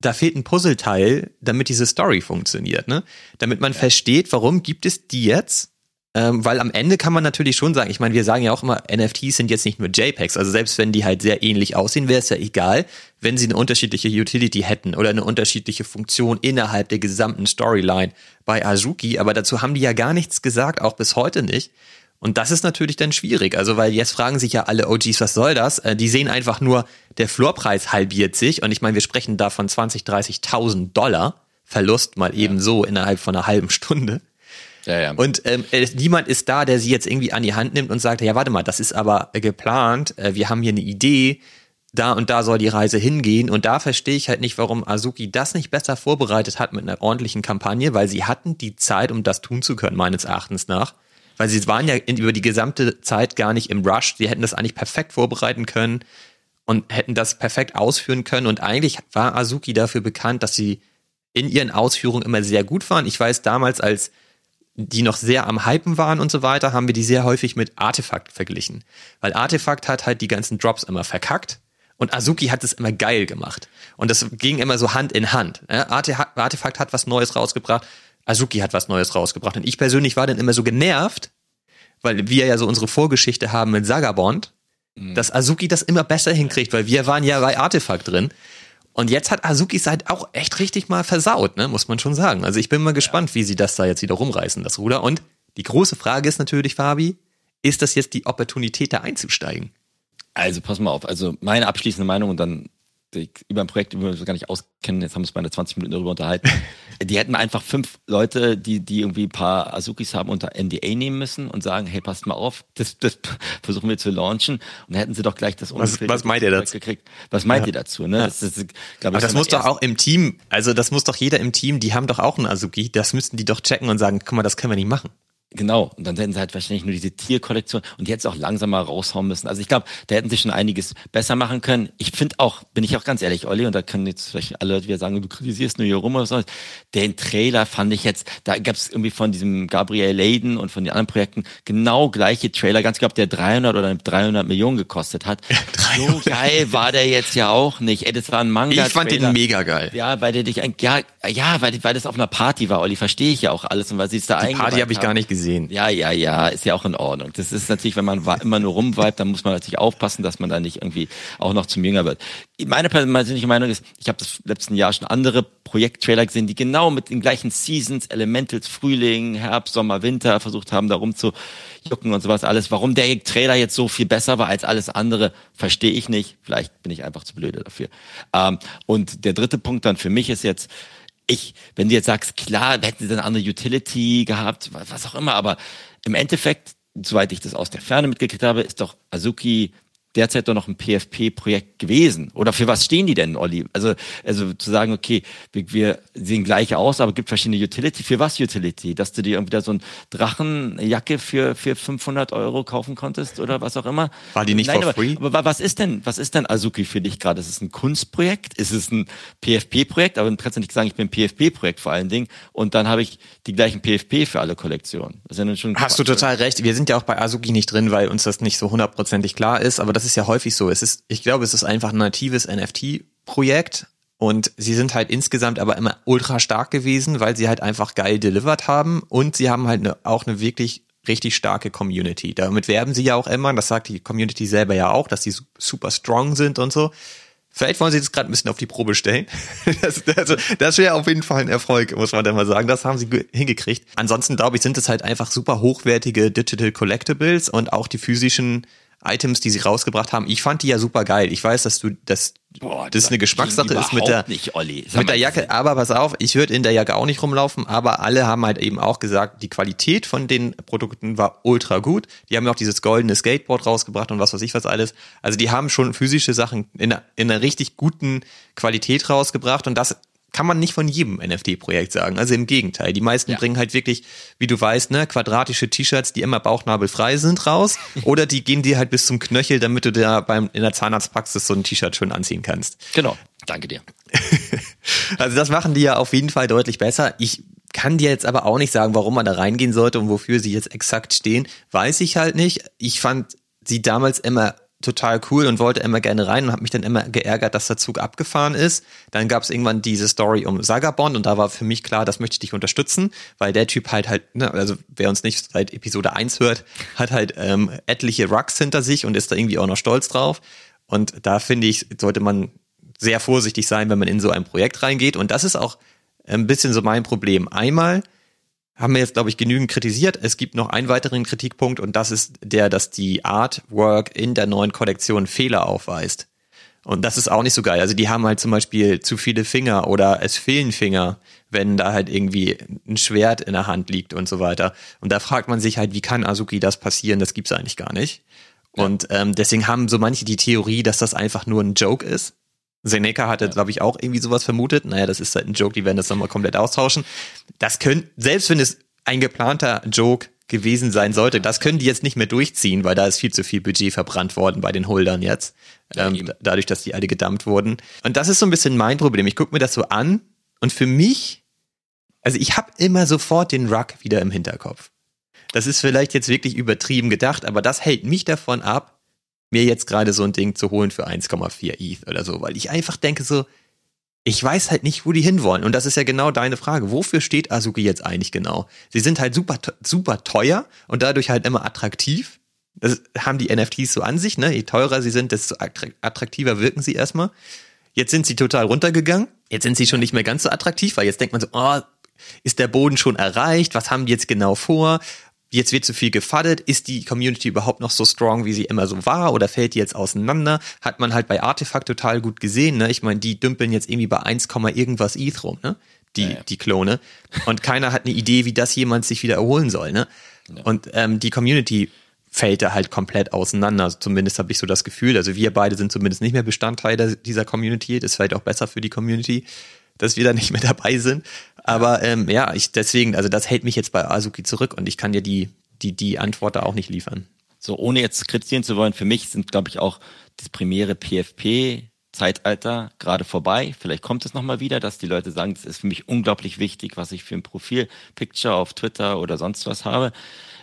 da fehlt ein Puzzleteil, damit diese Story funktioniert, ne? Damit man ja. versteht, warum gibt es die jetzt ähm, weil am Ende kann man natürlich schon sagen, ich meine, wir sagen ja auch immer, NFTs sind jetzt nicht nur JPEGs, also selbst wenn die halt sehr ähnlich aussehen, wäre es ja egal, wenn sie eine unterschiedliche Utility hätten oder eine unterschiedliche Funktion innerhalb der gesamten Storyline bei Azuki, aber dazu haben die ja gar nichts gesagt, auch bis heute nicht. Und das ist natürlich dann schwierig, also weil jetzt fragen sich ja alle OGs, was soll das? Äh, die sehen einfach nur, der Floorpreis halbiert sich und ich meine, wir sprechen da von 20, 30.000 Dollar Verlust mal eben so innerhalb von einer halben Stunde. Ja, ja. Und ähm, niemand ist da, der sie jetzt irgendwie an die Hand nimmt und sagt, ja, warte mal, das ist aber geplant, äh, wir haben hier eine Idee, da und da soll die Reise hingehen. Und da verstehe ich halt nicht, warum Azuki das nicht besser vorbereitet hat mit einer ordentlichen Kampagne, weil sie hatten die Zeit, um das tun zu können, meines Erachtens nach. Weil sie waren ja in, über die gesamte Zeit gar nicht im Rush. Sie hätten das eigentlich perfekt vorbereiten können und hätten das perfekt ausführen können. Und eigentlich war Azuki dafür bekannt, dass sie in ihren Ausführungen immer sehr gut waren. Ich weiß damals, als die noch sehr am Hypen waren und so weiter, haben wir die sehr häufig mit Artefakt verglichen. Weil Artefakt hat halt die ganzen Drops immer verkackt und Azuki hat es immer geil gemacht. Und das ging immer so Hand in Hand. Artefakt hat was Neues rausgebracht, Azuki hat was Neues rausgebracht. Und ich persönlich war dann immer so genervt, weil wir ja so unsere Vorgeschichte haben mit Sagabond, mhm. dass Azuki das immer besser hinkriegt, weil wir waren ja bei Artefakt drin. Und jetzt hat Azuki halt auch echt richtig mal versaut, ne, muss man schon sagen. Also ich bin mal gespannt, wie sie das da jetzt wieder rumreißen, das Ruder. Und die große Frage ist natürlich, Fabi, ist das jetzt die Opportunität, da einzusteigen? Also pass mal auf, also meine abschließende Meinung und dann über ein Projekt, über das wir gar nicht auskennen, jetzt haben wir uns bei 20 Minuten darüber unterhalten. die hätten einfach fünf Leute, die, die irgendwie ein paar Azukis haben, unter NDA nehmen müssen und sagen, hey, passt mal auf, das, das versuchen wir zu launchen. Und dann hätten sie doch gleich das Was, was meint ihr dazu? Gekriegt. Was meint ja. ihr dazu? Ne? Ja. Das, das, glaub, Aber das muss doch auch im Team, also das muss doch jeder im Team, die haben doch auch einen Azuki, das müssten die doch checken und sagen, guck mal, das können wir nicht machen. Genau, und dann hätten sie halt wahrscheinlich nur diese Tierkollektion und die hätten es auch langsamer raushauen müssen. Also ich glaube, da hätten sie schon einiges besser machen können. Ich finde auch, bin ich auch ganz ehrlich, Olli, und da können jetzt vielleicht alle Leute wieder sagen, du kritisierst nur hier rum oder so. Den Trailer fand ich jetzt, da gab es irgendwie von diesem Gabriel Layden und von den anderen Projekten genau gleiche Trailer, ganz glaube der 300 oder 300 Millionen gekostet hat. so geil war der jetzt ja auch nicht. Ey, das war ein Manga. Ich fand den mega geil. Ja, weil der dich, ja, ja, weil, weil das auf einer Party war, Olli, verstehe ich ja auch alles und weil sie es da Die Party habe ich gar nicht gesehen gesehen. Ja, ja, ja, ist ja auch in Ordnung. Das ist natürlich, wenn man immer nur rumweibt, dann muss man natürlich aufpassen, dass man da nicht irgendwie auch noch zum Jünger wird. Meine persönliche Meinung ist, ich habe das letzten Jahr schon andere Projekttrailer gesehen, die genau mit den gleichen Seasons, Elementals, Frühling, Herbst, Sommer, Winter versucht haben, da rumzujucken und sowas alles. Warum der Trailer jetzt so viel besser war als alles andere, verstehe ich nicht. Vielleicht bin ich einfach zu blöde dafür. Ähm, und der dritte Punkt dann für mich ist jetzt, ich, wenn du jetzt sagst, klar, hätten sie dann eine andere Utility gehabt, was auch immer, aber im Endeffekt, soweit ich das aus der Ferne mitgekriegt habe, ist doch Azuki derzeit doch noch ein PFP-Projekt gewesen? Oder für was stehen die denn, Olli? Also, also zu sagen, okay, wir, wir sehen gleich aus, aber gibt verschiedene Utility. Für was Utility? Dass du dir irgendwie da so ein Drachenjacke für, für 500 Euro kaufen konntest oder was auch immer? War die nicht Nein, for free? Aber, aber was ist denn, was ist denn Azuki für dich gerade? Ist es ein Kunstprojekt? Ist es ein PFP-Projekt? Aber du kannst ja nicht sagen, ich bin ein PFP-Projekt vor allen Dingen. Und dann habe ich die gleichen PFP für alle Kollektionen. Das ist ja schon Hast du total recht. Wir sind ja auch bei Azuki nicht drin, weil uns das nicht so hundertprozentig klar ist. Aber das das ist ja häufig so. Es ist, ich glaube, es ist einfach ein natives NFT-Projekt und sie sind halt insgesamt aber immer ultra stark gewesen, weil sie halt einfach geil delivered haben und sie haben halt eine, auch eine wirklich richtig starke Community. Damit werben sie ja auch immer, das sagt die Community selber ja auch, dass sie super strong sind und so. Vielleicht wollen sie das gerade ein bisschen auf die Probe stellen. Das, also, das wäre auf jeden Fall ein Erfolg, muss man dann mal sagen. Das haben sie hingekriegt. Ansonsten glaube ich, sind es halt einfach super hochwertige Digital Collectibles und auch die physischen Items, die sie rausgebracht haben. Ich fand die ja super geil. Ich weiß, dass du, dass Boah, das eine Geschmackssache ist mit der, nicht, Olli. mit der Jacke. Aber pass auf, ich würde in der Jacke auch nicht rumlaufen, aber alle haben halt eben auch gesagt, die Qualität von den Produkten war ultra gut. Die haben ja auch dieses goldene Skateboard rausgebracht und was weiß ich was alles. Also die haben schon physische Sachen in einer, in einer richtig guten Qualität rausgebracht und das kann man nicht von jedem NFT-Projekt sagen. Also im Gegenteil. Die meisten ja. bringen halt wirklich, wie du weißt, ne, quadratische T-Shirts, die immer bauchnabelfrei sind, raus. Oder die gehen dir halt bis zum Knöchel, damit du da beim, in der Zahnarztpraxis so ein T-Shirt schön anziehen kannst. Genau. Danke dir. also das machen die ja auf jeden Fall deutlich besser. Ich kann dir jetzt aber auch nicht sagen, warum man da reingehen sollte und wofür sie jetzt exakt stehen. Weiß ich halt nicht. Ich fand sie damals immer total cool und wollte immer gerne rein und habe mich dann immer geärgert, dass der Zug abgefahren ist. Dann gab es irgendwann diese Story um Sagabond und da war für mich klar, das möchte ich dich unterstützen, weil der Typ halt halt, ne, also wer uns nicht seit Episode 1 hört, hat halt ähm, etliche Rucks hinter sich und ist da irgendwie auch noch stolz drauf. Und da finde ich, sollte man sehr vorsichtig sein, wenn man in so ein Projekt reingeht. Und das ist auch ein bisschen so mein Problem. Einmal haben wir jetzt, glaube ich, genügend kritisiert. Es gibt noch einen weiteren Kritikpunkt und das ist der, dass die Artwork in der neuen Kollektion Fehler aufweist. Und das ist auch nicht so geil. Also die haben halt zum Beispiel zu viele Finger oder es fehlen Finger, wenn da halt irgendwie ein Schwert in der Hand liegt und so weiter. Und da fragt man sich halt, wie kann Azuki das passieren? Das gibt's eigentlich gar nicht. Und ähm, deswegen haben so manche die Theorie, dass das einfach nur ein Joke ist. Seneca hatte, ja. glaube ich, auch irgendwie sowas vermutet. Naja, das ist halt ein Joke, die werden das nochmal komplett austauschen. Das könnte, selbst wenn es ein geplanter Joke gewesen sein sollte, das können die jetzt nicht mehr durchziehen, weil da ist viel zu viel Budget verbrannt worden bei den Holdern jetzt. Ja, ähm, dadurch, dass die alle gedumpt wurden. Und das ist so ein bisschen mein Problem. Ich gucke mir das so an und für mich, also ich habe immer sofort den Ruck wieder im Hinterkopf. Das ist vielleicht jetzt wirklich übertrieben gedacht, aber das hält mich davon ab, mir jetzt gerade so ein Ding zu holen für 1,4 ETH oder so, weil ich einfach denke so, ich weiß halt nicht, wo die hinwollen. Und das ist ja genau deine Frage. Wofür steht Azuki jetzt eigentlich genau? Sie sind halt super, super teuer und dadurch halt immer attraktiv. Das haben die NFTs so an sich, ne? Je teurer sie sind, desto attraktiver wirken sie erstmal. Jetzt sind sie total runtergegangen. Jetzt sind sie schon nicht mehr ganz so attraktiv, weil jetzt denkt man so, oh, ist der Boden schon erreicht? Was haben die jetzt genau vor? Jetzt wird zu viel gefaddet, ist die Community überhaupt noch so strong, wie sie immer so war, oder fällt die jetzt auseinander? Hat man halt bei Artefakt total gut gesehen, ne? Ich meine, die dümpeln jetzt irgendwie bei 1, irgendwas ETH rum, ne? Die, ja, die Klone. Und keiner hat eine Idee, wie das jemand sich wieder erholen soll, ne? Ja. Und ähm, die Community fällt da halt komplett auseinander. Also zumindest habe ich so das Gefühl. Also wir beide sind zumindest nicht mehr Bestandteil dieser Community. Das ist vielleicht auch besser für die Community, dass wir da nicht mehr dabei sind. Aber ähm, ja, ich deswegen, also das hält mich jetzt bei Azuki zurück und ich kann dir die, die, die Antwort da auch nicht liefern. So, ohne jetzt kritisieren zu wollen, für mich sind, glaube ich, auch das primäre PFP Zeitalter gerade vorbei. Vielleicht kommt es nochmal wieder, dass die Leute sagen, das ist für mich unglaublich wichtig, was ich für ein Profil-Picture auf Twitter oder sonst was habe.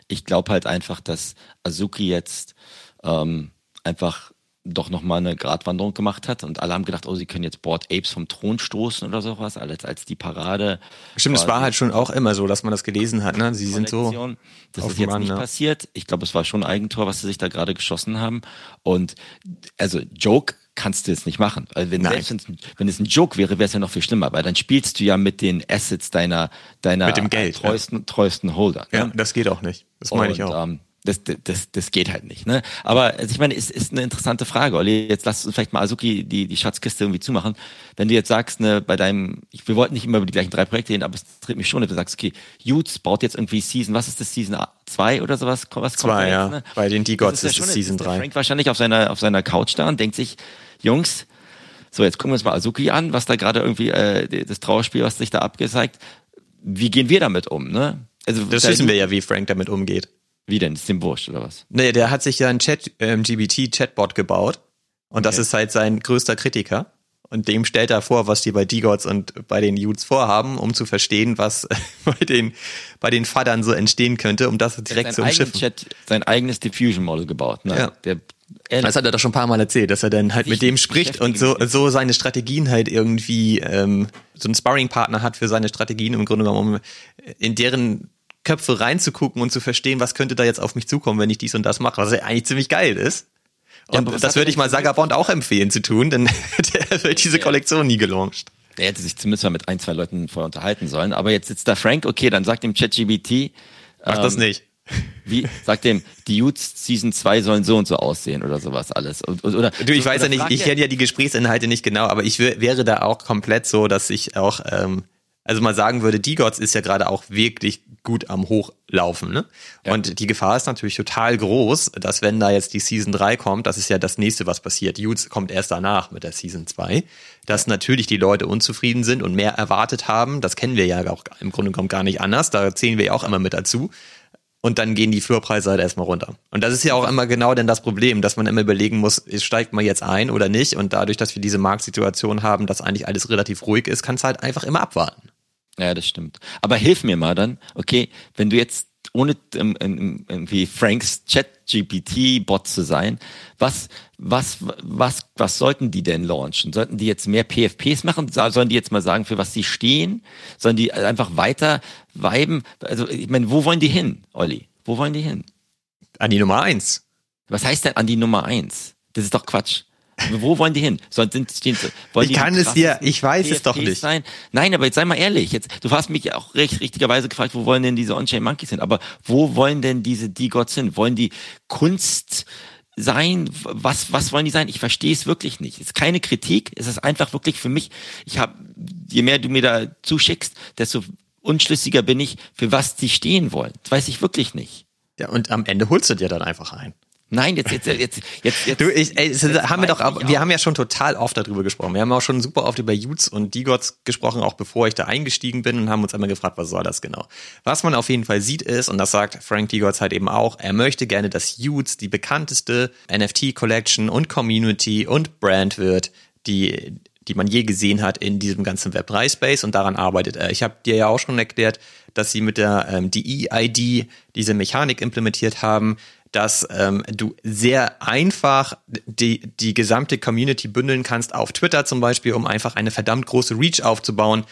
Ich glaube halt einfach, dass Azuki jetzt ähm, einfach doch nochmal eine Gratwanderung gemacht hat und alle haben gedacht, oh, sie können jetzt Board Apes vom Thron stoßen oder sowas, als, als die Parade. Stimmt, es war halt schon auch immer so, dass man das gelesen hat, ne? Sie sind so. Das ist jetzt Mann, nicht ja. passiert. Ich glaube, es war schon ein Eigentor, was sie sich da gerade geschossen haben. Und also Joke kannst du jetzt nicht machen. Also wenn, selbst, wenn es ein Joke wäre, wäre es ja noch viel schlimmer, weil dann spielst du ja mit den Assets deiner, deiner mit dem Geld, treuesten, ja. treuesten Holder. Ne? Ja, das geht auch nicht. Das meine ich auch. Ähm, das, das, das geht halt nicht. Ne? Aber also ich meine, es ist eine interessante Frage, Olli. Jetzt lass uns vielleicht mal Azuki die, die Schatzkiste irgendwie zumachen. Wenn du jetzt sagst, ne, bei deinem, ich, wir wollten nicht immer über die gleichen drei Projekte reden, aber es tritt mich schon, wenn du sagst, okay, Utes baut jetzt irgendwie Season, was ist das, Season 2 oder sowas? Was Zwei, ja. Jetzt, ne? Bei den D-Gods ist, ist es Season 3. Frank wahrscheinlich auf seiner, auf seiner Couch da und denkt sich, Jungs, so jetzt gucken wir uns mal Azuki an, was da gerade irgendwie, äh, das Trauerspiel, was sich da abgezeigt. Wie gehen wir damit um, ne? Also, das wissen wir ja, wie Frank damit umgeht. Wie denn? Ist dem wurscht oder was? Nee, der hat sich ja ein Chat, ähm, GBT-Chatbot gebaut. Und okay. das ist halt sein größter Kritiker. Und dem stellt er vor, was die bei D-Gods und bei den Youths vorhaben, um zu verstehen, was bei den, bei den Fadern so entstehen könnte, um das direkt zu umschiffen. Chat, sein eigenes Diffusion-Model gebaut. Ne? Ja. Der, das hat er doch schon ein paar Mal erzählt, dass er dann halt mit dem spricht und so, so seine Strategien halt irgendwie ähm, so einen Sparring-Partner hat für seine Strategien im Grunde genommen, um in deren Köpfe reinzugucken und zu verstehen, was könnte da jetzt auf mich zukommen, wenn ich dies und das mache, was ja eigentlich ziemlich geil ist. Und ja, das würde ich mal Sagabond auch empfehlen zu tun, denn der wird diese Kollektion nie gelauncht. Der hätte sich zumindest mal mit ein, zwei Leuten vorher unterhalten sollen. Aber jetzt sitzt da Frank, okay, dann sagt ihm ChatGBT. Mach ähm, das nicht. Wie, sag dem, die Utes Season 2 sollen so und so aussehen oder sowas alles. Oder, du, ich so, weiß ja nicht, ich kenne ja die Gesprächsinhalte nicht genau, aber ich wäre da auch komplett so, dass ich auch, ähm, also mal sagen würde, die Gods ist ja gerade auch wirklich gut am Hochlaufen. Ne? Ja. Und die Gefahr ist natürlich total groß, dass wenn da jetzt die Season 3 kommt, das ist ja das nächste, was passiert. Utes kommt erst danach mit der Season 2, dass natürlich die Leute unzufrieden sind und mehr erwartet haben. Das kennen wir ja auch im Grunde genommen gar nicht anders. Da zählen wir ja auch immer mit dazu. Und dann gehen die Floorpreise halt erstmal runter. Und das ist ja auch immer genau denn das Problem, dass man immer überlegen muss, steigt man jetzt ein oder nicht. Und dadurch, dass wir diese Marktsituation haben, dass eigentlich alles relativ ruhig ist, kannst du halt einfach immer abwarten. Ja, das stimmt. Aber hilf mir mal dann, okay, wenn du jetzt ohne ähm, ähm, irgendwie Franks Chat-GPT-Bot zu sein, was, was, was, was sollten die denn launchen? Sollten die jetzt mehr PFPs machen? Sollen die jetzt mal sagen, für was sie stehen? Sollen die einfach weiter weiben? Also, ich meine, wo wollen die hin, Olli? Wo wollen die hin? An die Nummer eins. Was heißt denn an die Nummer eins? Das ist doch Quatsch. Wo wollen die hin? Sollen, sind, stehen, wollen ich kann es dir, ich weiß PFPs es doch nicht. Sein? Nein, aber jetzt sei mal ehrlich. Jetzt, du hast mich auch recht, richtigerweise gefragt, wo wollen denn diese On-Chain Monkeys hin? Aber wo wollen denn diese D-Gods hin? Wollen die Kunst sein? Was, was wollen die sein? Ich verstehe es wirklich nicht. Es ist keine Kritik. Es ist einfach wirklich für mich, ich habe, je mehr du mir da zuschickst, desto unschlüssiger bin ich, für was die stehen wollen. Das weiß ich wirklich nicht. Ja, und am Ende holst du dir dann einfach ein. Nein, jetzt, jetzt, jetzt, jetzt, jetzt. Du, ich, ey, jetzt haben wir doch, auch, wir haben ja schon total oft darüber gesprochen. Wir haben auch schon super oft über Utes und D-Gods gesprochen, auch bevor ich da eingestiegen bin und haben uns einmal gefragt, was soll das genau? Was man auf jeden Fall sieht ist, und das sagt Frank D-Gods halt eben auch, er möchte gerne, dass Utes die bekannteste NFT-Collection und Community und Brand wird, die, die man je gesehen hat in diesem ganzen Web3-Space und daran arbeitet er. Ich habe dir ja auch schon erklärt, dass sie mit der ähm, DE-ID diese Mechanik implementiert haben, dass ähm, du sehr einfach die, die gesamte Community bündeln kannst auf Twitter zum Beispiel, um einfach eine verdammt große Reach aufzubauen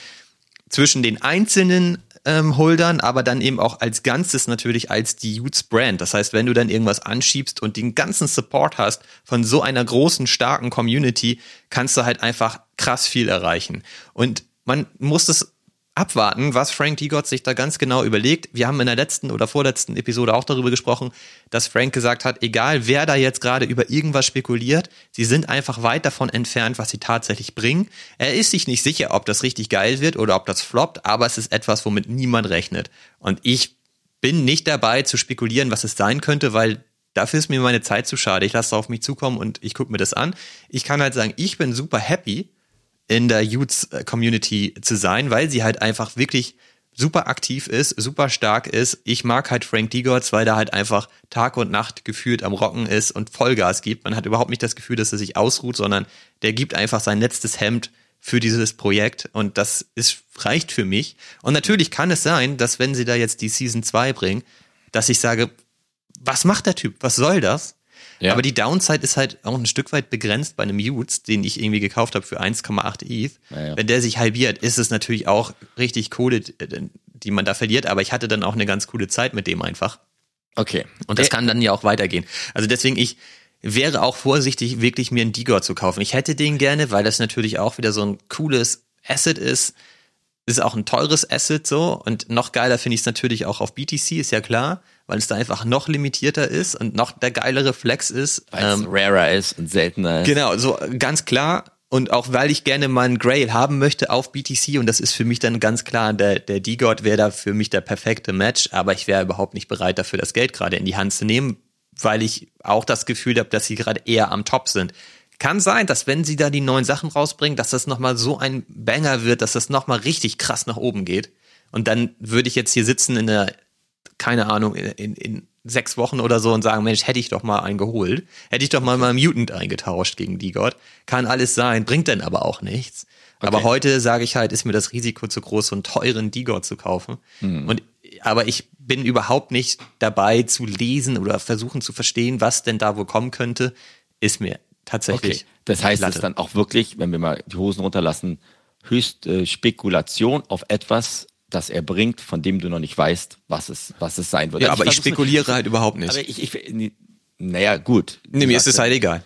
zwischen den einzelnen ähm, Holdern, aber dann eben auch als Ganzes natürlich als die Utes Brand. Das heißt, wenn du dann irgendwas anschiebst und den ganzen Support hast von so einer großen, starken Community, kannst du halt einfach krass viel erreichen. Und man muss das abwarten, was Frank Digott sich da ganz genau überlegt. Wir haben in der letzten oder vorletzten Episode auch darüber gesprochen, dass Frank gesagt hat, egal wer da jetzt gerade über irgendwas spekuliert, sie sind einfach weit davon entfernt, was sie tatsächlich bringen. Er ist sich nicht sicher, ob das richtig geil wird oder ob das floppt, aber es ist etwas, womit niemand rechnet. Und ich bin nicht dabei zu spekulieren, was es sein könnte, weil dafür ist mir meine Zeit zu schade. Ich lasse es auf mich zukommen und ich gucke mir das an. Ich kann halt sagen, ich bin super happy, in der Youth-Community zu sein, weil sie halt einfach wirklich super aktiv ist, super stark ist. Ich mag halt Frank Digotz, weil der halt einfach Tag und Nacht gefühlt am Rocken ist und Vollgas gibt. Man hat überhaupt nicht das Gefühl, dass er sich ausruht, sondern der gibt einfach sein letztes Hemd für dieses Projekt und das ist, reicht für mich. Und natürlich kann es sein, dass wenn sie da jetzt die Season 2 bringen, dass ich sage, was macht der Typ? Was soll das? Ja. Aber die Downside ist halt auch ein Stück weit begrenzt bei einem Utes, den ich irgendwie gekauft habe für 1,8 ETH. Ja, Wenn der sich halbiert, ist es natürlich auch richtig Kohle, die man da verliert. Aber ich hatte dann auch eine ganz coole Zeit mit dem einfach. Okay. Und das kann dann ja auch weitergehen. Also deswegen, ich wäre auch vorsichtig, wirklich mir einen Digor zu kaufen. Ich hätte den gerne, weil das natürlich auch wieder so ein cooles Asset ist. Ist auch ein teures Asset so. Und noch geiler finde ich es natürlich auch auf BTC, ist ja klar weil es da einfach noch limitierter ist und noch der geilere Flex ist. Weil es ähm, rarer ist und seltener ist. Genau, so ganz klar. Und auch weil ich gerne meinen Grail haben möchte auf BTC und das ist für mich dann ganz klar, der, der D-God wäre da für mich der perfekte Match, aber ich wäre überhaupt nicht bereit dafür, das Geld gerade in die Hand zu nehmen, weil ich auch das Gefühl habe, dass sie gerade eher am Top sind. Kann sein, dass wenn sie da die neuen Sachen rausbringen, dass das nochmal so ein Banger wird, dass das nochmal richtig krass nach oben geht. Und dann würde ich jetzt hier sitzen in der keine Ahnung, in, in sechs Wochen oder so und sagen, Mensch, hätte ich doch mal einen geholt. Hätte ich doch mal mal Mutant eingetauscht gegen die Gott. Kann alles sein, bringt dann aber auch nichts. Okay. Aber heute sage ich halt, ist mir das Risiko zu groß, so einen teuren D-God zu kaufen. Mhm. Und, aber ich bin überhaupt nicht dabei zu lesen oder versuchen zu verstehen, was denn da wohl kommen könnte, ist mir tatsächlich. Okay. Das heißt, es ist dann auch wirklich, wenn wir mal die Hosen runterlassen, höchst äh, Spekulation auf etwas, das er bringt, von dem du noch nicht weißt, was es, was es sein wird. Ja, also aber ich, ich spekuliere halt überhaupt nicht. Aber ich, ich naja, gut. Nee, mir ist es halt egal.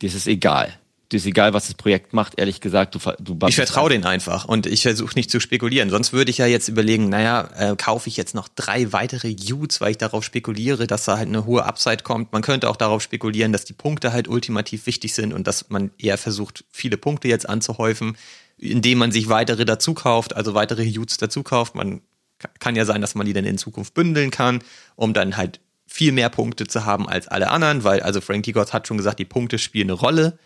Dir ist egal. ist egal, was das Projekt macht, ehrlich gesagt, du, du Ich vertraue den einfach und ich versuche nicht zu spekulieren. Sonst würde ich ja jetzt überlegen, naja, äh, kaufe ich jetzt noch drei weitere Utes, weil ich darauf spekuliere, dass da halt eine hohe Upside kommt. Man könnte auch darauf spekulieren, dass die Punkte halt ultimativ wichtig sind und dass man eher versucht, viele Punkte jetzt anzuhäufen, indem man sich weitere dazu kauft, also weitere Utes dazu kauft. Man kann ja sein, dass man die dann in Zukunft bündeln kann, um dann halt viel mehr Punkte zu haben als alle anderen, weil also Frank Tigotz hat schon gesagt, die Punkte spielen eine Rolle.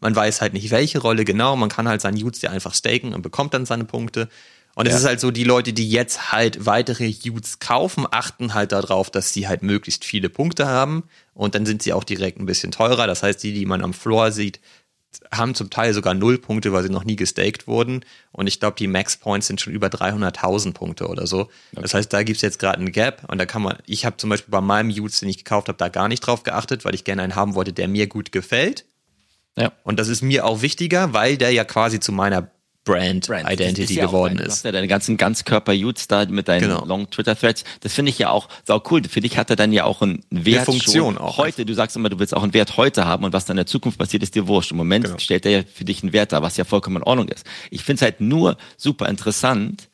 Man weiß halt nicht, welche Rolle genau. Man kann halt seinen Utes ja einfach staken und bekommt dann seine Punkte. Und ja. es ist halt so, die Leute, die jetzt halt weitere Utes kaufen, achten halt darauf, dass sie halt möglichst viele Punkte haben. Und dann sind sie auch direkt ein bisschen teurer. Das heißt, die, die man am Floor sieht, haben zum Teil sogar null Punkte, weil sie noch nie gestaked wurden. Und ich glaube, die Max Points sind schon über 300.000 Punkte oder so. Okay. Das heißt, da gibt es jetzt gerade einen Gap. Und da kann man, ich habe zum Beispiel bei meinem Utes, den ich gekauft habe, da gar nicht drauf geachtet, weil ich gerne einen haben wollte, der mir gut gefällt. Ja. Und das ist mir auch wichtiger, weil der ja quasi zu meiner Brand, Brand. Identity ja geworden ist. Du ja deine ganzen Ganzkörper-Utes da mit deinen genau. Long Twitter-Threads. Das finde ich ja auch sau cool. Für dich hat er dann ja auch einen Wert. Eine Funktion auch. Heute, du sagst immer, du willst auch einen Wert heute haben und was dann in der Zukunft passiert, ist dir wurscht. Im Moment genau. stellt er ja für dich einen Wert dar, was ja vollkommen in Ordnung ist. Ich finde es halt nur super interessant,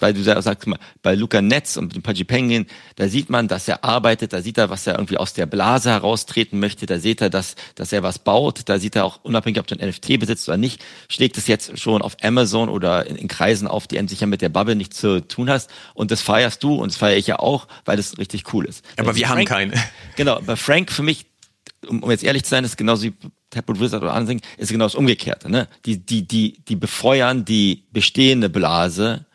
weil du sagst mal, bei Luca Netz und dem Pudgy Penguin, da sieht man, dass er arbeitet, da sieht er, was er irgendwie aus der Blase heraustreten möchte, da sieht er, dass, dass er was baut, da sieht er auch, unabhängig ob du ein NFT besitzt oder nicht, schlägt es jetzt schon auf Amazon oder in, in Kreisen auf, die sicher mit der Bubble nichts zu tun hast und das feierst du und das feiere ich ja auch, weil das richtig cool ist. Aber also wir Frank, haben keine. Genau, bei Frank für mich, um, um jetzt ehrlich zu sein, ist genauso wie Taproot Wizard oder andere ist genau das Umgekehrte. Ne? Die, die, die, die befeuern die bestehende Blase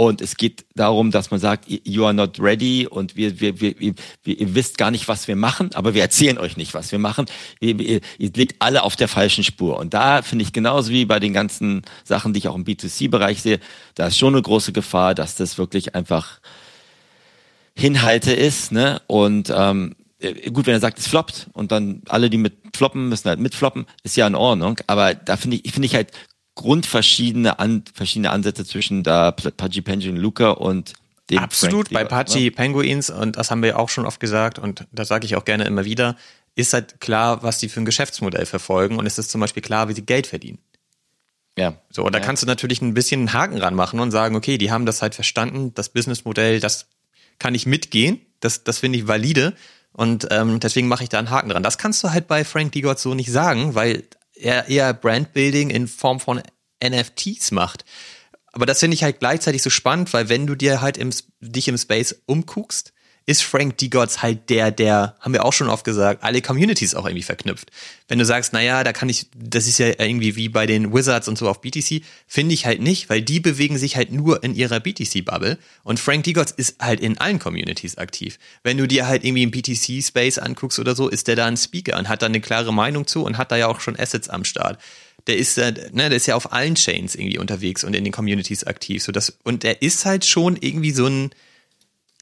und es geht darum, dass man sagt, you are not ready und wir, wir, wir, wir, ihr wisst gar nicht, was wir machen, aber wir erzählen euch nicht, was wir machen. Ihr, ihr, ihr liegt alle auf der falschen Spur. Und da finde ich genauso wie bei den ganzen Sachen, die ich auch im B2C-Bereich sehe, da ist schon eine große Gefahr, dass das wirklich einfach Hinhalte ist. Ne? Und ähm, gut, wenn er sagt, es floppt und dann alle, die mit floppen, müssen halt mitfloppen, ist ja in Ordnung. Aber da finde ich, finde ich halt grundverschiedene an, verschiedene Ansätze zwischen da Pudgy Penguin Luca und dem Absolut, bei Pudgy ne? Penguins, und das haben wir auch schon oft gesagt, und das sage ich auch gerne immer wieder, ist halt klar, was die für ein Geschäftsmodell verfolgen und es ist zum Beispiel klar, wie sie Geld verdienen. Ja. So, und da ja. kannst du natürlich ein bisschen einen Haken ranmachen und sagen, okay, die haben das halt verstanden, das Businessmodell, das kann ich mitgehen, das, das finde ich valide und ähm, deswegen mache ich da einen Haken dran. Das kannst du halt bei Frank Digott so nicht sagen, weil er eher Brandbuilding in Form von NFTs macht. Aber das finde ich halt gleichzeitig so spannend, weil wenn du dir halt im, dich im Space umguckst, ist Frank D. Gods halt der, der, haben wir auch schon oft gesagt, alle Communities auch irgendwie verknüpft. Wenn du sagst, naja, da kann ich, das ist ja irgendwie wie bei den Wizards und so auf BTC, finde ich halt nicht, weil die bewegen sich halt nur in ihrer BTC-Bubble und Frank D. Gods ist halt in allen Communities aktiv. Wenn du dir halt irgendwie im BTC-Space anguckst oder so, ist der da ein Speaker und hat da eine klare Meinung zu und hat da ja auch schon Assets am Start der ist, ne, der ist ja auf allen Chains irgendwie unterwegs und in den Communities aktiv. So und der ist halt schon irgendwie so ein,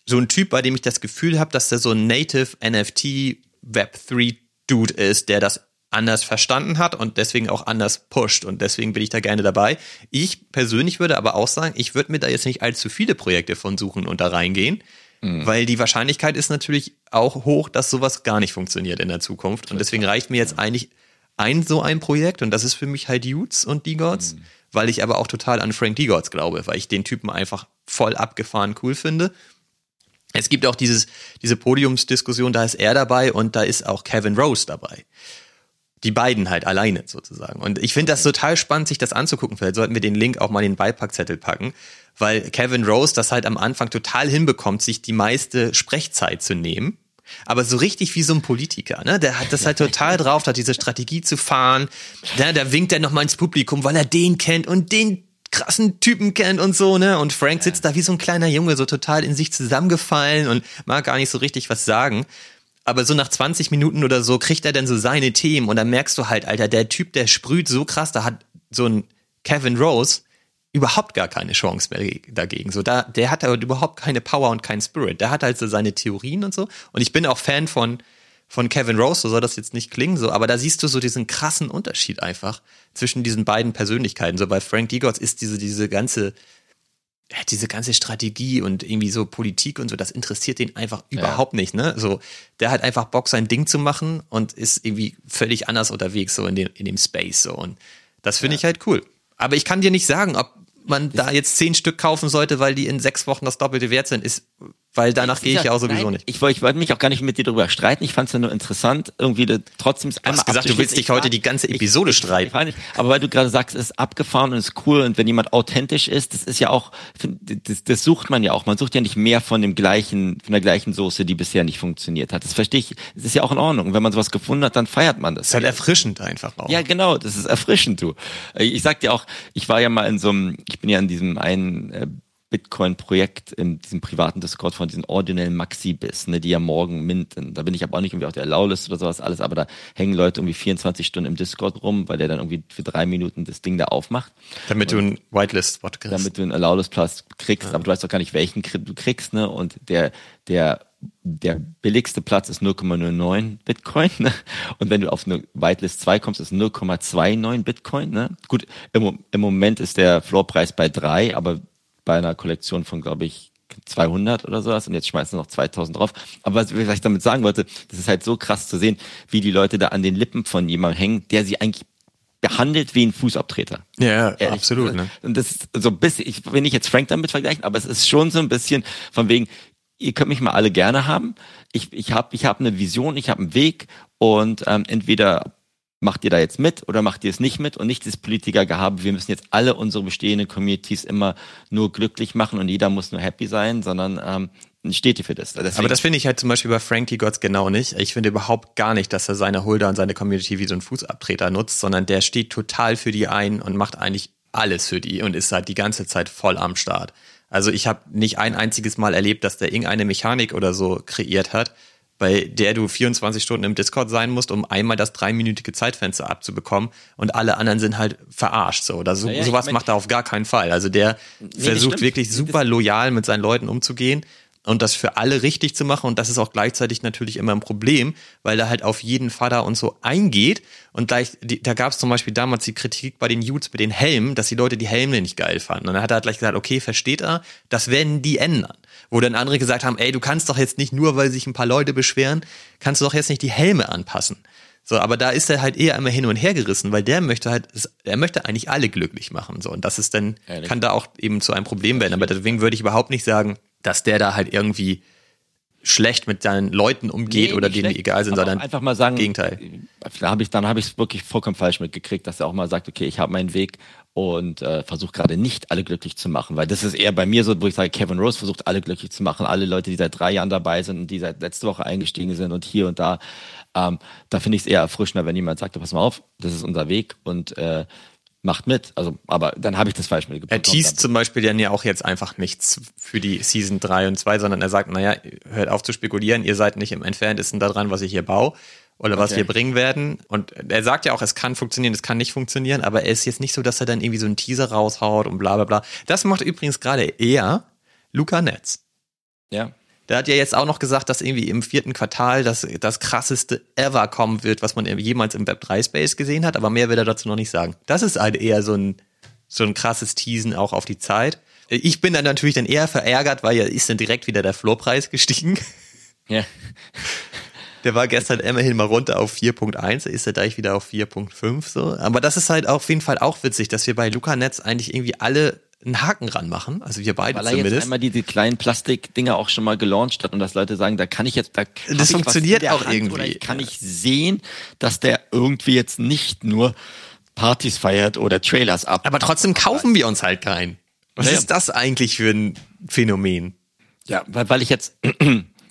so ein Typ, bei dem ich das Gefühl habe, dass der so ein Native NFT Web3 Dude ist, der das anders verstanden hat und deswegen auch anders pusht und deswegen bin ich da gerne dabei. Ich persönlich würde aber auch sagen, ich würde mir da jetzt nicht allzu viele Projekte von suchen und da reingehen, mhm. weil die Wahrscheinlichkeit ist natürlich auch hoch, dass sowas gar nicht funktioniert in der Zukunft und deswegen reicht mir jetzt eigentlich ein so ein Projekt und das ist für mich halt Utes und D-Gods, mhm. weil ich aber auch total an Frank D-Gods glaube, weil ich den Typen einfach voll abgefahren cool finde es gibt auch dieses, diese Podiumsdiskussion, da ist er dabei und da ist auch Kevin Rose dabei. Die beiden halt alleine sozusagen. Und ich finde das total spannend, sich das anzugucken. Vielleicht sollten wir den Link auch mal in den Beipackzettel packen, weil Kevin Rose das halt am Anfang total hinbekommt, sich die meiste Sprechzeit zu nehmen. Aber so richtig wie so ein Politiker, ne? Der hat das halt total drauf, hat diese Strategie zu fahren. Der, der winkt dann nochmal ins Publikum, weil er den kennt und den krassen Typen kennt und so, ne? Und Frank sitzt da wie so ein kleiner Junge, so total in sich zusammengefallen und mag gar nicht so richtig was sagen. Aber so nach 20 Minuten oder so kriegt er dann so seine Themen und dann merkst du halt, Alter, der Typ, der sprüht so krass, da hat so ein Kevin Rose überhaupt gar keine Chance mehr dagegen. So, da, der hat aber überhaupt keine Power und keinen Spirit. Der hat halt so seine Theorien und so. Und ich bin auch Fan von, von Kevin Rose, so soll das jetzt nicht klingen, so, aber da siehst du so diesen krassen Unterschied einfach zwischen diesen beiden Persönlichkeiten. So bei Frank Digotz ist diese, diese ganze ja, diese ganze Strategie und irgendwie so Politik und so, das interessiert den einfach überhaupt nicht, ne? So, der hat einfach Bock, sein Ding zu machen und ist irgendwie völlig anders unterwegs, so in dem, in dem Space, so. Und das finde ja. ich halt cool. Aber ich kann dir nicht sagen, ob man da jetzt zehn Stück kaufen sollte, weil die in sechs Wochen das doppelte wert sind, ist weil danach gehe ich ja auch sowieso nein, nicht. Ich, ich wollte mich auch gar nicht mit dir darüber streiten. Ich fand es ja nur interessant, irgendwie de, trotzdem du hast gesagt, du willst dich heute die ganze Episode ich, streiten. aber weil du gerade sagst, es ist abgefahren und es ist cool und wenn jemand authentisch ist, das ist ja auch, das, das sucht man ja auch. Man sucht ja nicht mehr von dem gleichen, von der gleichen Soße, die bisher nicht funktioniert hat. Das verstehe ich. Das ist ja auch in Ordnung. Und wenn man sowas gefunden hat, dann feiert man das. Das ist halt erfrischend einfach auch. Ja, genau. Das ist erfrischend, du. Ich sag dir auch, ich war ja mal in so einem, ich bin ja in diesem einen äh, Bitcoin-Projekt in diesem privaten Discord von diesen ordinellen Maxi-Bis, ne, die ja morgen minten. Da bin ich aber auch nicht irgendwie auf der Allow-Liste oder sowas alles, aber da hängen Leute irgendwie 24 Stunden im Discord rum, weil der dann irgendwie für drei Minuten das Ding da aufmacht. Damit und du einen Whitelist-Spot kriegst. Damit du einen Allow-List-Plus kriegst, ja. aber du weißt doch gar nicht, welchen du kriegst, ne, und der, der der billigste Platz ist 0,09 Bitcoin. Ne? Und wenn du auf eine Whitelist 2 kommst, ist 0,29 Bitcoin. Ne? Gut, im, im Moment ist der Floorpreis bei 3, aber bei einer Kollektion von, glaube ich, 200 oder sowas und jetzt schmeißen noch 2000 drauf. Aber was, was ich damit sagen wollte, das ist halt so krass zu sehen, wie die Leute da an den Lippen von jemandem hängen, der sie eigentlich behandelt wie ein Fußabtreter. Ja, Ehrlich. absolut. Ne? Und das ist so ein bisschen, ich will nicht jetzt Frank damit vergleichen, aber es ist schon so ein bisschen von wegen, ihr könnt mich mal alle gerne haben. Ich, ich habe ich hab eine Vision, ich habe einen Weg und ähm, entweder macht ihr da jetzt mit oder macht ihr es nicht mit und nicht das Politikergehabe, wir müssen jetzt alle unsere bestehenden Communities immer nur glücklich machen und jeder muss nur happy sein, sondern ähm, steht ihr für das. Deswegen Aber das finde ich halt zum Beispiel bei Frankie Gotts genau nicht. Ich finde überhaupt gar nicht, dass er seine Holder und seine Community wie so ein Fußabtreter nutzt, sondern der steht total für die ein und macht eigentlich alles für die und ist halt die ganze Zeit voll am Start. Also ich habe nicht ein einziges Mal erlebt, dass der irgendeine Mechanik oder so kreiert hat, bei der du 24 Stunden im Discord sein musst, um einmal das dreiminütige Zeitfenster abzubekommen. Und alle anderen sind halt verarscht so. Oder so, ja, sowas ich mein, macht er auf gar keinen Fall. Also der nee, versucht wirklich super loyal mit seinen Leuten umzugehen und das für alle richtig zu machen. Und das ist auch gleichzeitig natürlich immer ein Problem, weil er halt auf jeden Vater und so eingeht. Und gleich, die, da gab es zum Beispiel damals die Kritik bei den Youths mit den Helmen, dass die Leute die Helme nicht geil fanden. Und dann hat er halt gleich gesagt, okay, versteht er, das werden die ändern wo dann andere gesagt haben, ey, du kannst doch jetzt nicht nur, weil sich ein paar Leute beschweren, kannst du doch jetzt nicht die Helme anpassen. So, aber da ist er halt eher immer hin und her gerissen, weil der möchte halt, er möchte eigentlich alle glücklich machen. So, und das ist dann, Ehrlich? kann da auch eben zu einem Problem werden. Aber deswegen würde ich überhaupt nicht sagen, dass der da halt irgendwie schlecht mit seinen Leuten umgeht nee, oder denen schlecht, egal sind, sondern einfach mal sagen, Gegenteil. Da habe ich, dann habe ich es wirklich vollkommen falsch mitgekriegt, dass er auch mal sagt, okay, ich habe meinen Weg und äh, versuche gerade nicht alle glücklich zu machen, weil das ist eher bei mir so, wo ich sage, Kevin Rose versucht alle glücklich zu machen, alle Leute, die seit drei Jahren dabei sind und die seit letzte Woche eingestiegen sind und hier und da. Ähm, da finde ich es eher erfrischender, wenn jemand sagt, pass mal auf, das ist unser Weg und äh, macht mit. Also, aber dann habe ich das falsch mitgebracht. Er teast zum Beispiel dann ja auch jetzt einfach nichts für die Season 3 und 2, sondern er sagt, naja, hört auf zu spekulieren, ihr seid nicht im Entferntesten daran, was ich hier baue oder was okay. wir bringen werden. Und er sagt ja auch, es kann funktionieren, es kann nicht funktionieren, aber er ist jetzt nicht so, dass er dann irgendwie so einen Teaser raushaut und bla bla bla. Das macht übrigens gerade eher Luca Netz. Ja. Der hat ja jetzt auch noch gesagt, dass irgendwie im vierten Quartal das, das krasseste ever kommen wird, was man jemals im Web 3 Space gesehen hat, aber mehr will er dazu noch nicht sagen. Das ist halt eher so ein, so ein krasses Teasen auch auf die Zeit. Ich bin dann natürlich dann eher verärgert, weil ja ist dann direkt wieder der Floorpreis gestiegen. Ja. Der war gestern immerhin mal runter auf 4.1, ist er gleich wieder auf 4.5 so. Aber das ist halt auf jeden Fall auch witzig, dass wir bei Luca Netz eigentlich irgendwie alle einen Haken ranmachen, also wir beide Weil er zumindest. jetzt einmal diese kleinen Plastikdinger auch schon mal gelauncht hat und dass Leute sagen, da kann ich jetzt, da das funktioniert auch Hand irgendwie. Oder kann ich sehen, dass der irgendwie jetzt nicht nur Partys feiert oder Trailers ab. Aber trotzdem kaufen wir uns halt keinen. Was naja. ist das eigentlich für ein Phänomen? Ja, weil, weil ich jetzt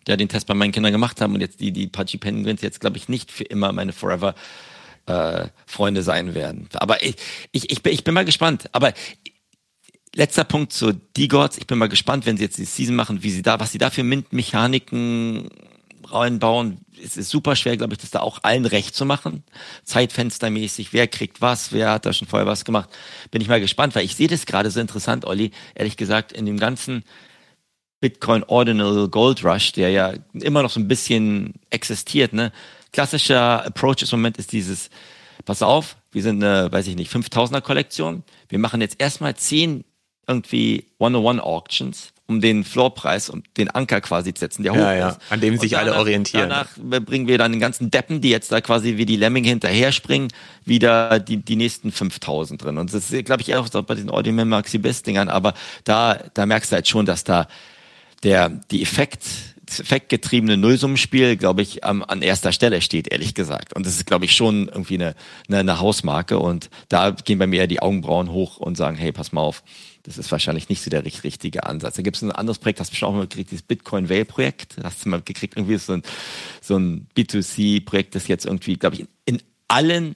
ja den Test bei meinen Kindern gemacht habe und jetzt die, die Pudgy Penguins jetzt, glaube ich, nicht für immer meine Forever äh, Freunde sein werden. Aber ich, ich, ich, bin, ich bin mal gespannt. Aber letzter Punkt zu D-Gods. Ich bin mal gespannt, wenn sie jetzt die Season machen, wie sie da, was sie da für Mechaniken reinbauen. Es ist super schwer, glaube ich, das da auch allen recht zu machen. Zeitfenstermäßig, wer kriegt was, wer hat da schon vorher was gemacht. Bin ich mal gespannt, weil ich sehe das gerade so interessant, Olli, ehrlich gesagt, in dem ganzen Bitcoin Ordinal Gold Rush, der ja immer noch so ein bisschen existiert, ne? Klassischer Approach im Moment ist dieses, pass auf, wir sind eine, weiß ich nicht, 5000er Kollektion. Wir machen jetzt erstmal zehn irgendwie 101 Auctions um den Floorpreis, um den Anker quasi zu setzen, der hoch Ja, ja, ist. an dem Und sich danach, alle orientieren. Danach bringen wir dann den ganzen Deppen, die jetzt da quasi wie die Lemminge hinterher springen, wieder die, die nächsten 5000 drin. Und das ist, glaube ich, auch so bei diesen Audioman Maxi Best Dingern, aber da, da merkst du halt schon, dass da der, die Effekt, effektgetriebene Nullsummenspiel, glaube ich, am, an erster Stelle steht, ehrlich gesagt. Und das ist, glaube ich, schon irgendwie eine, eine, eine Hausmarke. Und da gehen bei mir die Augenbrauen hoch und sagen, hey, pass mal auf, das ist wahrscheinlich nicht so der richt- richtige Ansatz. Da gibt es ein anderes Projekt, hast du schon auch mal gekriegt, dieses Bitcoin Whale Projekt. Hast du mal gekriegt, irgendwie so ein, so ein B2C-Projekt, das jetzt irgendwie, glaube ich, in allen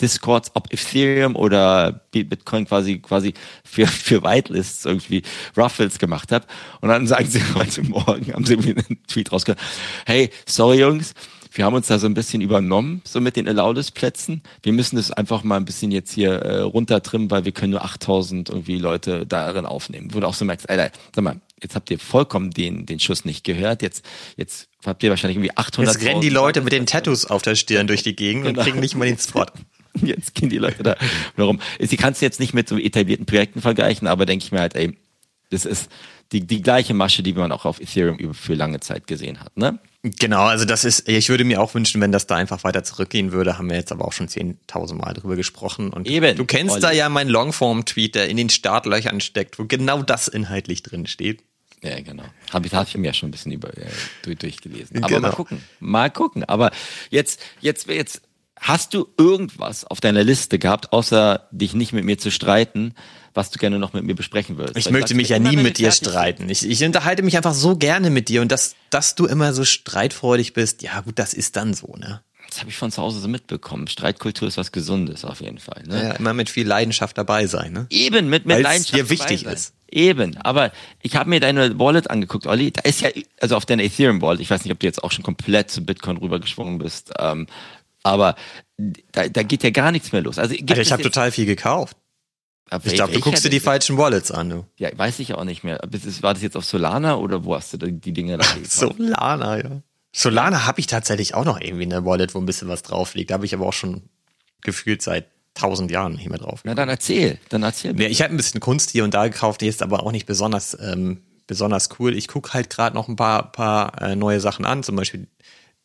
Discords, ob Ethereum oder Bi- Bitcoin quasi quasi für für Whitelists irgendwie Ruffles gemacht habe und dann sagen sie heute Morgen haben sie mir einen Tweet rausgehört. Hey sorry Jungs wir haben uns da so ein bisschen übernommen so mit den Allowlist Plätzen wir müssen das einfach mal ein bisschen jetzt hier äh, runtertrimmen weil wir können nur 8000 irgendwie Leute darin aufnehmen. Wo du auch so merkst Alter sag mal jetzt habt ihr vollkommen den den Schuss nicht gehört. Jetzt jetzt habt ihr wahrscheinlich irgendwie 800 Jetzt rennen die Leute mit den Tattoos auf der Stirn durch die Gegend und Genau. kriegen nicht mal den Spot. Jetzt gehen die Leute da warum. Sie kannst du jetzt nicht mit so etablierten Projekten vergleichen, aber denke ich mir halt, ey, das ist die, die gleiche Masche, die man auch auf Ethereum für lange Zeit gesehen hat, ne? Genau, also das ist, ich würde mir auch wünschen, wenn das da einfach weiter zurückgehen würde, haben wir jetzt aber auch schon 10.000 Mal drüber gesprochen. Und Eben, du kennst Olli. da ja meinen Longform-Tweet, der in den Startlöchern steckt, wo genau das inhaltlich drin steht. Ja, genau. Habe ich, hab ich mir ja schon ein bisschen über, äh, durch, durchgelesen. Aber Genau. mal gucken. Mal gucken. Aber jetzt, jetzt, jetzt, hast du irgendwas auf deiner Liste gehabt, außer dich nicht mit mir zu streiten, was du gerne noch mit mir besprechen würdest? Ich Weil möchte mich ja nie mit dir streiten. Ich, ich unterhalte mich einfach so gerne mit dir und dass, dass du immer so streitfreudig bist, ja gut, das ist dann so, ne? Das habe ich von zu Hause so mitbekommen. Streitkultur ist was Gesundes auf jeden Fall. Ne? Ja, immer mit viel Leidenschaft dabei sein, ne? Eben, mit, mit Weil's Leidenschaft dir wichtig dabei sein. ist. Eben, aber ich habe mir deine Wallet angeguckt, Olli. Da ist ja, also auf deiner Ethereum Wallet, ich weiß nicht, ob du jetzt auch schon komplett zu Bitcoin rübergeschwungen bist, ähm, aber da, da geht ja gar nichts mehr los. Also, es ich habe total viel gekauft. aber Ich glaube, du guckst dir die falschen Wallets an, du. Ja, weiß ich auch nicht mehr. War das jetzt auf Solana oder wo hast du die Dinge da gekauft? Solana, ja. Solana habe ich tatsächlich auch noch irgendwie eine Wallet, wo ein bisschen was drauf liegt. Da habe ich aber auch schon gefühlt seit tausend Jahren nicht mehr drauf. Na dann erzähl, dann erzähl. Ja, ich habe ein bisschen Kunst hier und da gekauft, die ist aber auch nicht besonders ähm, besonders cool. Ich gucke halt gerade noch ein paar paar äh, neue Sachen an, zum Beispiel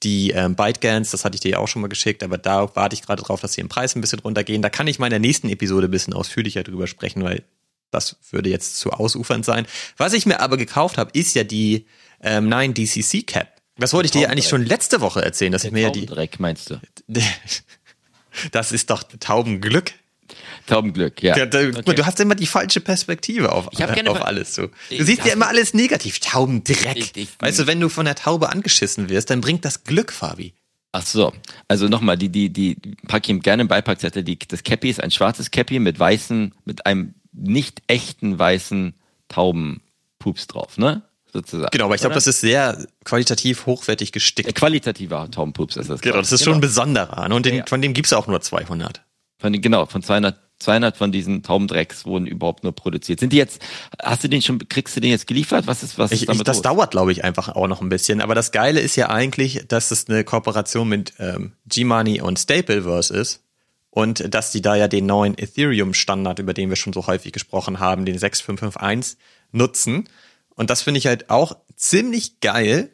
die ähm, ByteGans, das hatte ich dir ja auch schon mal geschickt, aber da warte ich gerade drauf, dass sie im Preis ein bisschen runtergehen. Da kann ich mal in der nächsten Episode ein bisschen ausführlicher drüber sprechen, weil das würde jetzt zu ausufernd sein. Was ich mir aber gekauft habe, ist ja die ähm, 9 DCC Cap. Das wollte ich dir eigentlich schon letzte Woche erzählen, dass ich mir ja die Dreck meinst du? Das ist doch Taubenglück. Taubenglück, ja. Ja, da, Okay. Du hast immer die falsche Perspektive auf, Ich hab keine auf alles so. Du Ich- siehst ja immer alles negativ. Taubendreck. Ich- ich- weißt du, wenn du von der Taube angeschissen wirst, dann bringt das Glück, Fabi. Ach so, also nochmal, die, die, die pack ich ihm gerne im Beipackzettel. Die, das Cappy ist ein schwarzes Cappy mit weißen, mit einem nicht echten weißen Taubenpups drauf, ne? Sozusagen. Genau, aber ich glaube, das ist sehr qualitativ hochwertig Äh, gestickt. qualitativer Taubenpups ist das. Genau, das ist schon ein besonderer. ne? Und den, Ja. von dem gibt's auch nur 200. Von genau, von 200, 200 von diesen Taubendrecks wurden überhaupt nur produziert. Sind die jetzt, hast du den schon, kriegst du den jetzt geliefert? Was ist, was Ich, ist ich, damit das los? dauert, glaube ich, einfach auch noch ein bisschen. Aber das Geile ist ja eigentlich, dass es eine Kooperation mit ähm, G-Money und Stapleverse ist. Und dass die da ja den neuen Ethereum-Standard, über den wir schon so häufig gesprochen haben, den 6551, nutzen. Und das finde ich halt auch ziemlich geil.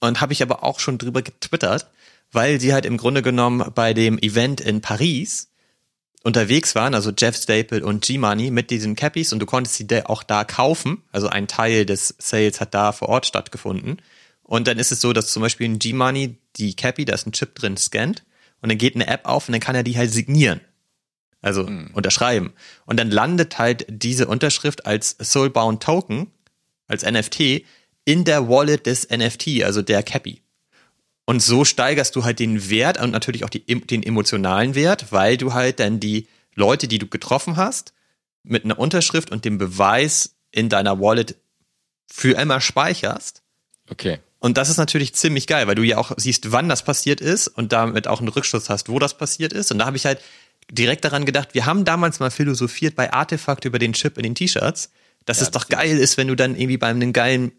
Und habe ich aber auch schon drüber getwittert, weil sie halt im Grunde genommen bei dem Event in Paris unterwegs waren, also Jeff Staple und G-Money mit diesen Cappies und du konntest sie auch da kaufen. Also ein Teil des Sales hat da vor Ort stattgefunden. Und dann ist es so, dass zum Beispiel ein G-Money die Cappy, da ist ein Chip drin, scannt und dann geht eine App auf und dann kann er die halt signieren. Also unterschreiben. Und dann landet halt diese Unterschrift als Soulbound Token, als NFT, in der Wallet des NFT, also der Cappy. Und so steigerst du halt den Wert und natürlich auch die, den emotionalen Wert, weil du halt dann die Leute, die du getroffen hast, mit einer Unterschrift und dem Beweis in deiner Wallet für immer speicherst. Okay. Und das ist natürlich ziemlich geil, weil du ja auch siehst, wann das passiert ist und damit auch einen Rückschluss hast, wo das passiert ist. Und da habe ich halt direkt daran gedacht, wir haben damals mal philosophiert bei Artefakt über den Chip in den T-Shirts, dass es doch geil ist, wenn du dann irgendwie bei einem geilen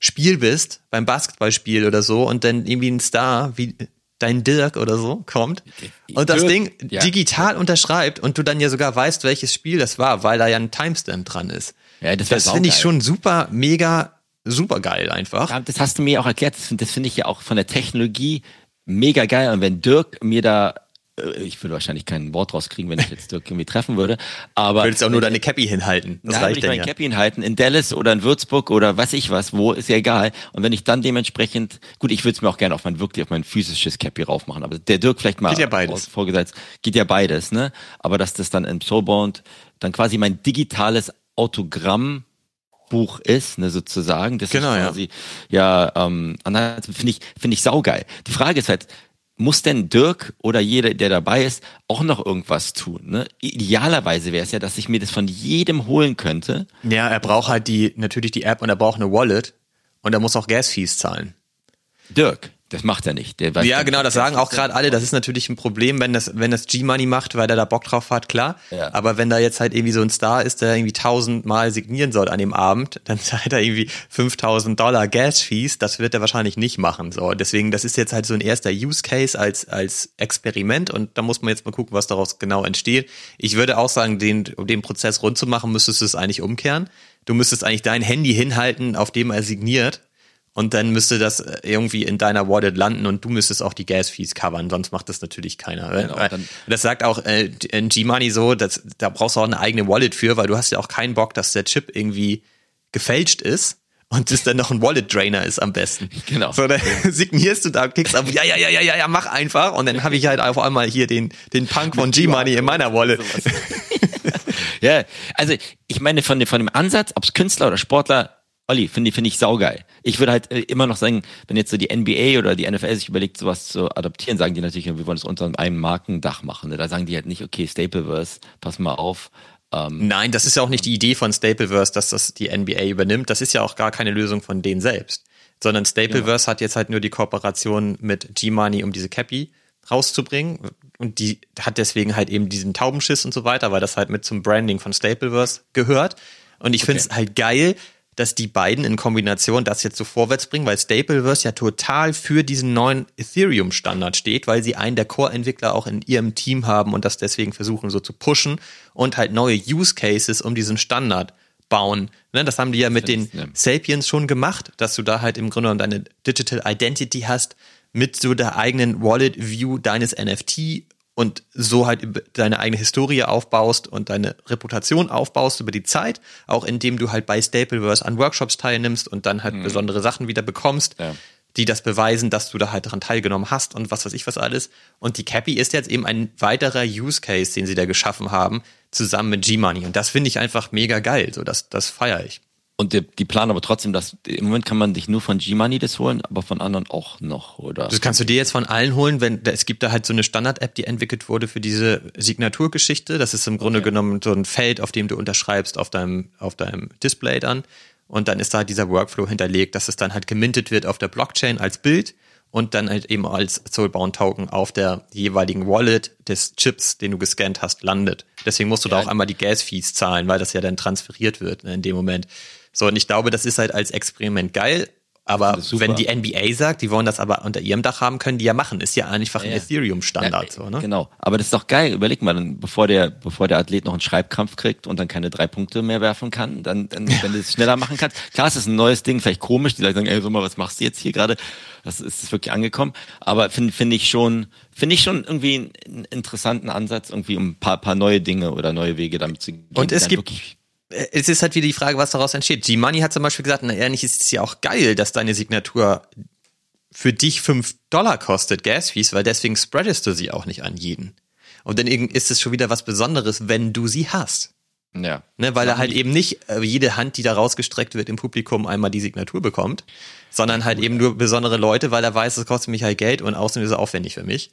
Spiel bist, beim Basketballspiel oder so, und dann irgendwie ein Star wie dein Dirk oder so kommt und das Dirk, Ding ja. digital unterschreibt und du dann ja sogar weißt, welches Spiel das war, weil da ja ein Timestamp dran ist. Ja, das das finde ich schon super, mega, super geil einfach. Das hast du mir auch erklärt. Das, find- das finde ich ja auch von der Technologie mega geil. Und wenn Dirk mir da, ich würde wahrscheinlich kein Wort rauskriegen, wenn ich jetzt Dirk irgendwie treffen würde, aber Du willst auch nur deine Cappy hinhalten. Das ja, reicht ich dann mein ja. Cappy hinhalten, in Dallas oder in Würzburg oder weiß ich was, wo, ist ja egal. Und wenn ich dann dementsprechend, gut, ich würde es mir auch gerne auf mein, wirklich auf mein physisches Cappy raufmachen, aber der Dirk vielleicht mal Geht ja beides. vorgesetzt, geht ja beides, ne? Aber dass das dann im Soulbound dann quasi mein digitales Autogramm Buch ist, ne, sozusagen. Das Genau, ist ja. quasi, ja, ähm, andererseits finde ich, finde ich saugeil. Die Frage ist halt, muss denn Dirk oder jeder, der dabei ist, auch noch irgendwas tun? Ne? Idealerweise wäre es ja, dass ich mir das von jedem holen könnte. Ja, er braucht halt die, natürlich die App und er braucht eine Wallet und er muss auch Gas-Fees zahlen. Dirk, das macht er nicht. Der weiß Ja, genau, das sagen auch gerade alle. Das ist natürlich ein Problem, wenn das, wenn das G-Money macht, weil er da Bock drauf hat, klar. Ja. Aber wenn da jetzt halt irgendwie so ein Star ist, der irgendwie tausendmal signieren soll an dem Abend, dann zahlt er irgendwie 5000 Dollar Gas-Fees. Das wird er wahrscheinlich nicht machen. So, deswegen, das ist jetzt halt so ein erster Use Case als, als Experiment und da muss man jetzt mal gucken, was daraus genau entsteht. Ich würde auch sagen, den, um den Prozess rund zu machen, müsstest du es eigentlich umkehren. Du müsstest eigentlich dein Handy hinhalten, auf dem er signiert und dann müsste das äh, irgendwie in deiner Wallet landen und du müsstest auch die Gas-Fees covern, sonst macht das natürlich keiner. Genau, Weil- dann- das sagt auch äh, G-Money so, dass, da brauchst du auch eine eigene Wallet für, weil du hast ja auch keinen Bock, dass der Chip irgendwie gefälscht ist und das dann noch ein Wallet-Drainer ist am besten. Genau. So, dann signierst du da, klickst auf, ja, ja, ja, ja, ja, ja, mach einfach und dann habe ich halt auf einmal hier den, den Punk von G-Money in meiner Wallet. Ja, also ich meine von, dem- von dem Ansatz, ob's Künstler oder Sportler, Olli, finde ich, finde ich saugeil. Ich würde halt äh, immer noch sagen, wenn jetzt so die NBA oder die NFL sich überlegt, sowas zu adaptieren, sagen die natürlich, wir wollen es unter einem Markendach machen. Ne? Da sagen die halt nicht, okay, Stapleverse, pass mal auf. Ähm, Nein, das ist ja auch nicht die Idee von Stapleverse, dass das die NBA übernimmt. Das ist ja auch gar keine Lösung von denen selbst. Sondern Stapleverse hat jetzt halt nur die Kooperation mit G-Money, um diese Cappy rauszubringen. Und die hat deswegen halt eben diesen Taubenschiss und so weiter, weil das halt mit zum Branding von Stapleverse gehört. Und ich finde es halt geil, dass die beiden in Kombination das jetzt so vorwärts bringen, weil Stapleverse ja total für diesen neuen Ethereum-Standard steht, weil sie einen der Core-Entwickler auch in ihrem Team haben und das deswegen versuchen so zu pushen und halt neue Use Cases um diesen Standard bauen. Ne, das haben die ja mit den. Sapiens schon gemacht, dass du da halt im Grunde genommen deine Digital Identity hast mit so der eigenen Wallet View deines NFT und so halt deine eigene Historie aufbaust und deine Reputation aufbaust über die Zeit, auch indem du halt bei Stapleverse an Workshops teilnimmst und dann halt besondere Sachen wieder bekommst, Ja. die das beweisen, dass du da halt daran teilgenommen hast und was weiß ich was alles. Und die Cappy ist jetzt eben ein weiterer Use Case, den sie da geschaffen haben, zusammen mit G-Money. Und das finde ich einfach mega geil. So, das, das feiere ich. Und die, die planen aber trotzdem, dass im Moment kann man sich nur von G-Money das holen, aber von anderen auch noch, oder? Das kannst du dir jetzt von allen holen, wenn es gibt da halt so eine Standard-App, die entwickelt wurde für diese Signaturgeschichte. Das ist im Grunde genommen so ein Feld, auf dem du unterschreibst auf deinem, auf deinem Display dann. Und dann ist da halt dieser Workflow hinterlegt, dass es dann halt gemintet wird auf der Blockchain als Bild und dann halt eben als Soulbound-Token auf der jeweiligen Wallet des Chips, den du gescannt hast, landet. Deswegen musst du da Ja. auch einmal die Gas-Fees zahlen, weil das ja dann transferiert wird ne, in dem Moment. So, und ich glaube, das ist halt als Experiment geil. Aber wenn die NBA sagt, die wollen das aber unter ihrem Dach haben, können die ja machen. Ist ja einfach ein Ja. Ethereum-Standard. Ja, so, ne? Genau. Aber das ist doch geil. Überleg mal, dann, bevor der, bevor der Athlet noch einen Schreibkrampf kriegt und dann keine drei Punkte mehr werfen kann, dann, dann wenn du es schneller machen kannst. Klar, es ist ein neues Ding, vielleicht komisch. Die Leute sagen, ey, sag mal, was machst du jetzt hier gerade? Das ist, wirklich angekommen. Aber finde finde ich schon, finde ich schon irgendwie einen interessanten Ansatz, irgendwie um ein paar, paar neue Dinge oder neue Wege damit zu gehen. Und es gibt- wirklich- Es ist halt wieder die Frage, was daraus entsteht. G-Money hat zum Beispiel gesagt, na ehrlich, ist es ja auch geil, dass deine Signatur für dich fünf Dollar kostet, Gas-Fees, weil deswegen spreadest du sie auch nicht an jeden. Und dann ist es schon wieder was Besonderes, wenn du sie hast. ja. Ne, weil er halt eben nicht äh, jede Hand, die da rausgestreckt wird im Publikum, einmal die Signatur bekommt, sondern halt eben nur besondere Leute, weil er weiß, es kostet mich halt Geld und außerdem ist es aufwendig für mich.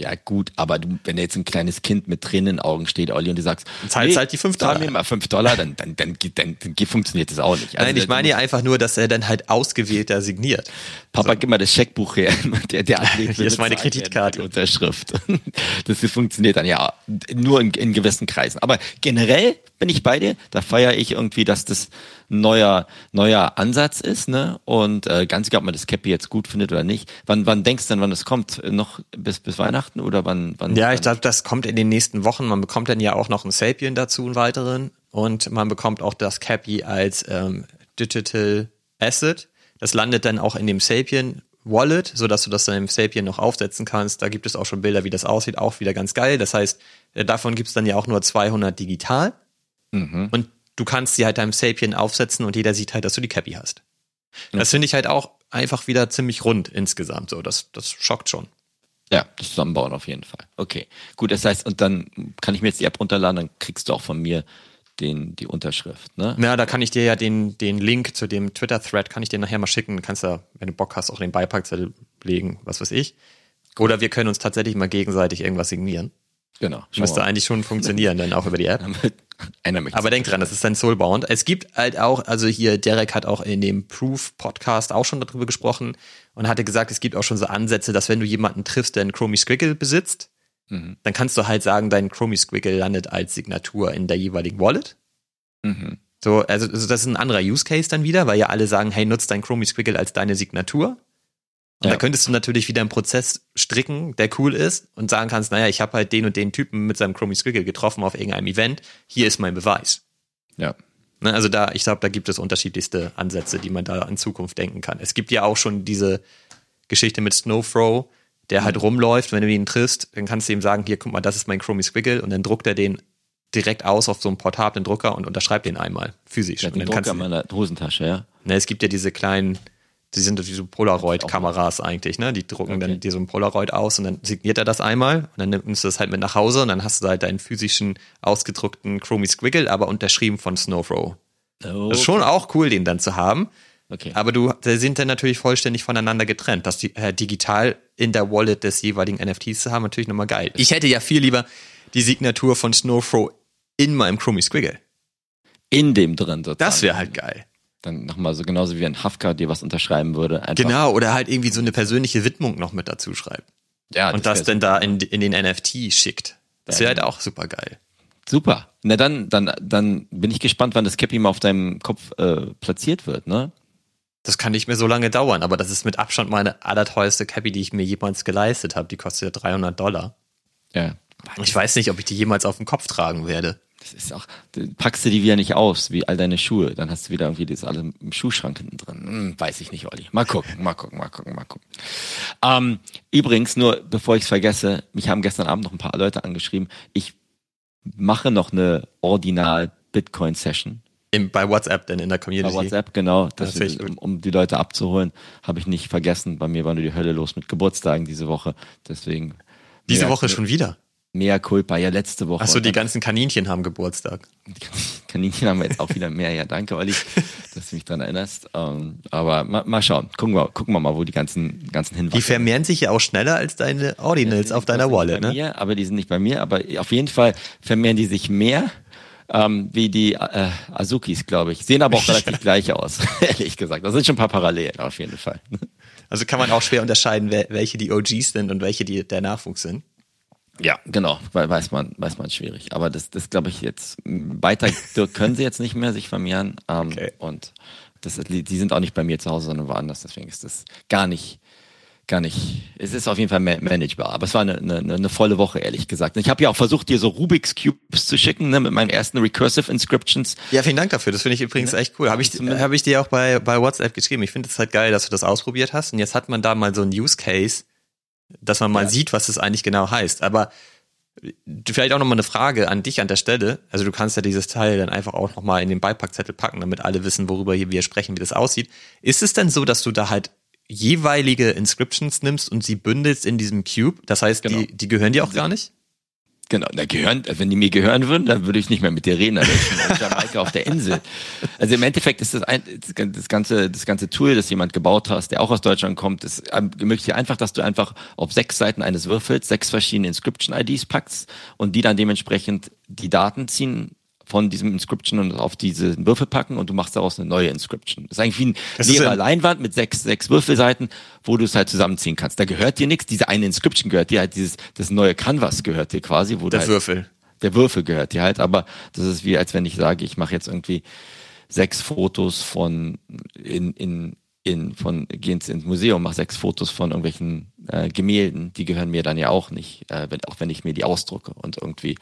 Ja, gut, aber du, wenn da jetzt ein kleines Kind mit Tränen in den Augen steht, Olli, und du sagst, zahlst halt die fünf zahl Dollar. mir mal fünf Dollar, dann, dann, dann, dann, funktioniert das auch nicht. Also, Nein, ich da- meine ja einfach nur, dass er dann halt ausgewählter signiert. Papa, gib mal das Scheckbuch her. Der, der Hier ist meine Kreditkarte. Unterschrift. Das funktioniert dann ja nur in, in gewissen Kreisen. Aber generell bin ich bei dir. Da feiere ich irgendwie, dass das ein neuer, neuer Ansatz ist, ne? Und äh, ganz egal, ob man das Cappy jetzt gut findet oder nicht. Wann, wann denkst du denn, wann es kommt? Noch bis, bis Weihnachten oder wann, wann? Ja, ich glaube, das kommt in den nächsten Wochen. Man bekommt dann ja auch noch einen Sapien dazu, einen weiteren. und man bekommt auch das Cappy als ähm, Digital Asset. Das landet dann auch in dem Sapien Wallet, sodass du das dann im Sapien noch aufsetzen kannst. Da gibt es auch schon Bilder, wie das aussieht, auch wieder ganz geil. Das heißt, äh, davon gibt es dann ja auch nur 200 digital. Mhm. Und du kannst sie halt deinem Sapien aufsetzen und jeder sieht halt, dass du die Cappy hast. Das finde ich halt auch einfach wieder ziemlich rund insgesamt. So, das, das schockt schon. Ja, das Zusammenbauen auf jeden Fall. Okay, gut. Das heißt, und dann kann ich mir jetzt die App runterladen, dann kriegst du auch von mir den, die Unterschrift, ne? Ja, da kann ich dir ja den, den Link zu dem Twitter-Thread, kann ich dir nachher mal schicken. Kannst du, wenn du Bock hast, auch den Beipackzettel legen, was weiß ich. Oder wir können uns tatsächlich mal gegenseitig irgendwas signieren. Genau. Müsste eigentlich schon funktionieren, dann auch über die App. Einer Aber denk dran, das ist ein Soulbound. Es gibt halt auch, also hier, Derek hat auch in dem Proof-Podcast auch schon darüber gesprochen und hatte gesagt, es gibt auch schon so Ansätze, dass wenn du jemanden triffst, der einen Chromie Squiggle besitzt, Mhm. Dann kannst du halt sagen, dein Chromie Squiggle landet als Signatur in der jeweiligen Wallet. Mhm. So, also, also das ist ein anderer Use Case dann wieder, weil ja alle sagen, hey, nutzt dein Chromie Squiggle als deine Signatur. Und ja. da könntest du natürlich wieder einen Prozess stricken, der cool ist und sagen kannst, naja, ich habe halt den und den Typen mit seinem Chromie Squiggle getroffen auf irgendeinem Event. Hier ist mein Beweis. Ja. Ne, also da, ich glaube, da gibt es unterschiedlichste Ansätze, die man da in Zukunft denken kann. Es gibt ja auch schon diese Geschichte mit Snowthrow, der halt rumläuft, wenn du ihn triffst, dann kannst du ihm sagen, hier, guck mal, das ist mein Chromie Squiggle und dann druckt er den direkt aus auf so einem portablen Drucker und unterschreibt den einmal, physisch. Ja, den Drucker in meiner Hosentasche, ja. Ne, es gibt ja diese kleinen, die sind wie so Polaroid-Kameras eigentlich, ne? Die drucken okay. dann dir so ein Polaroid aus und dann signiert er das einmal und dann nimmst du das halt mit nach Hause und dann hast du halt deinen physischen ausgedruckten Chromie Squiggle, aber unterschrieben von Snowthrow. Okay. Das ist schon auch cool, den dann zu haben. Okay. Aber du, die sind dann natürlich vollständig voneinander getrennt. Das äh, digital in der Wallet des jeweiligen NFTs zu haben, natürlich nochmal geil. Ich hätte ja viel lieber die Signatur von Snowthrow in meinem Chromie Squiggle. In dem drin sozusagen. Das wäre halt geil. Dann nochmal so genauso wie ein Hafka dir was unterschreiben würde. Einfach. Genau, oder halt irgendwie so eine persönliche Widmung noch mit dazu schreibt. Ja, und das, das dann da in, in den NFT schickt. Das wäre halt auch super geil. Super. Na dann, dann, dann bin ich gespannt, wann das Cappy mal auf deinem Kopf äh, platziert wird, ne? Das kann nicht mehr so lange dauern, aber das ist mit Abstand meine allerteuerste Cappy, die ich mir jemals geleistet habe. Die kostet ja 300 Dollar. Ja. Ich weiß nicht, ob ich die jemals auf dem Kopf tragen werde. Das ist auch, packst du die wieder nicht aus, wie all deine Schuhe. Dann hast du wieder irgendwie das alle im Schuhschrank hinten drin. Hm, weiß ich nicht, Olli. Mal gucken, mal gucken, mal gucken, mal gucken. Ähm, übrigens, nur bevor ich es vergesse, mich haben gestern Abend noch ein paar Leute angeschrieben. Ich mache noch eine Ordinal Bitcoin Session im, bei WhatsApp denn in der Community. Bei WhatsApp, genau. Das das um, um, die Leute abzuholen, habe ich nicht vergessen. Bei mir war nur die Hölle los mit Geburtstagen diese Woche. Deswegen. Diese Woche schon wieder? Mehr Culpa, ja, letzte Woche. Achso, die ganzen Kaninchen haben Geburtstag. Die Kaninchen haben wir jetzt auch wieder mehr. Ja, danke, Olli, dass du mich daran erinnerst. Ähm, aber mal, mal, schauen. Gucken wir, gucken wir mal, wo die ganzen, ganzen Hinweise Die vermehren sich ja auch schneller als deine Ordinals ja, auf deiner Wallet, ne? Mir, aber die sind nicht bei mir. Aber auf jeden Fall vermehren die sich mehr ähm, wie die äh, Azukis, glaube ich. Sehen aber auch relativ gleich aus, ehrlich gesagt. Da sind schon ein paar Parallelen auf jeden Fall. Also kann man auch schwer unterscheiden, welche die OGs sind und welche die der Nachwuchs sind. Ja, genau, weiß man, weiß man schwierig. Aber das, das glaube ich jetzt weiter können sie jetzt nicht mehr sich vermehren. Ähm, okay. Und das, die sind auch nicht bei mir zu Hause, sondern woanders. Deswegen ist das gar nicht gar nicht. Es ist auf jeden Fall managebar, aber es war eine, eine, eine volle Woche, ehrlich gesagt. Ich habe ja auch versucht, dir so Rubik's Cubes zu schicken, ne, mit meinen ersten Recursive Inscriptions. Ja, vielen Dank dafür. Das finde ich übrigens echt cool. Habe ich, hab ich dir auch bei, bei WhatsApp geschrieben. Ich finde es halt geil, dass du das ausprobiert hast. Und jetzt hat man da mal so ein Use Case, dass man mal ja. sieht, was das eigentlich genau heißt. Aber vielleicht auch nochmal eine Frage an dich an der Stelle. Also du kannst ja dieses Teil dann einfach auch nochmal in den Beipackzettel packen, damit alle wissen, worüber hier wir sprechen, wie das aussieht. Ist es denn so, dass du da halt jeweilige Inscriptions nimmst und sie bündelst in diesem Cube. Das heißt, genau. die, die gehören dir auch gar nicht? Genau, da gehören, wenn die mir gehören würden, dann würde ich nicht mehr mit dir reden, dann wäre ich in Jamaika auf der Insel. Also im Endeffekt ist das, ein, das ganze, das ganze Tool, das jemand gebaut hast, der auch aus Deutschland kommt, ist ermöglicht einfach, dass du einfach auf sechs Seiten eines Würfels sechs verschiedene Inscription-IDs packst und die dann dementsprechend die Daten ziehen von diesem Inscription und auf diese Würfel packen und du machst daraus eine neue Inscription. Das ist eigentlich wie ein das leerer Leinwand mit sechs, sechs Würfelseiten, wo du es halt zusammenziehen kannst. Da gehört dir nichts, diese eine Inscription gehört dir halt, dieses, das neue Canvas gehört dir quasi, wo der halt, Würfel. Der Würfel gehört dir halt, aber das ist wie, als wenn ich sage, ich mache jetzt irgendwie sechs Fotos von in, in in, von, geh ins, ins Museum, mach sechs Fotos von irgendwelchen äh, Gemälden, die gehören mir dann ja auch nicht, äh, wenn, auch wenn ich mir die ausdrucke und irgendwie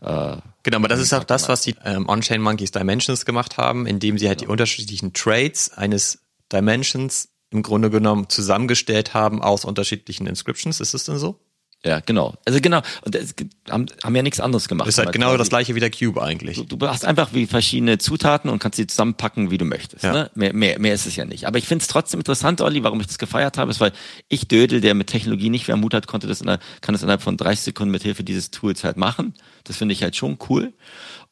äh, Genau, aber das ist auch das, was die ähm, On-Chain Monkeys Dimensions gemacht haben, indem sie halt genau. die unterschiedlichen Traits eines Dimensions im Grunde genommen zusammengestellt haben aus unterschiedlichen Inscriptions. Ist es denn so? Ja, genau. Also genau. Und es haben, haben ja nichts anderes gemacht. Das ist halt genau das gleiche wie der Cube eigentlich. Du, du hast einfach wie verschiedene Zutaten und kannst sie zusammenpacken, wie du möchtest. Ja. Ne? Mehr, mehr, mehr ist es ja nicht. Aber ich finde es trotzdem interessant, Olli, warum ich das gefeiert habe, ist, weil ich Dödel, der mit Technologie nicht viel am Mut hat, konnte das der, kann das innerhalb von 30 Sekunden mit Hilfe dieses Tools halt machen. Das finde ich halt schon cool.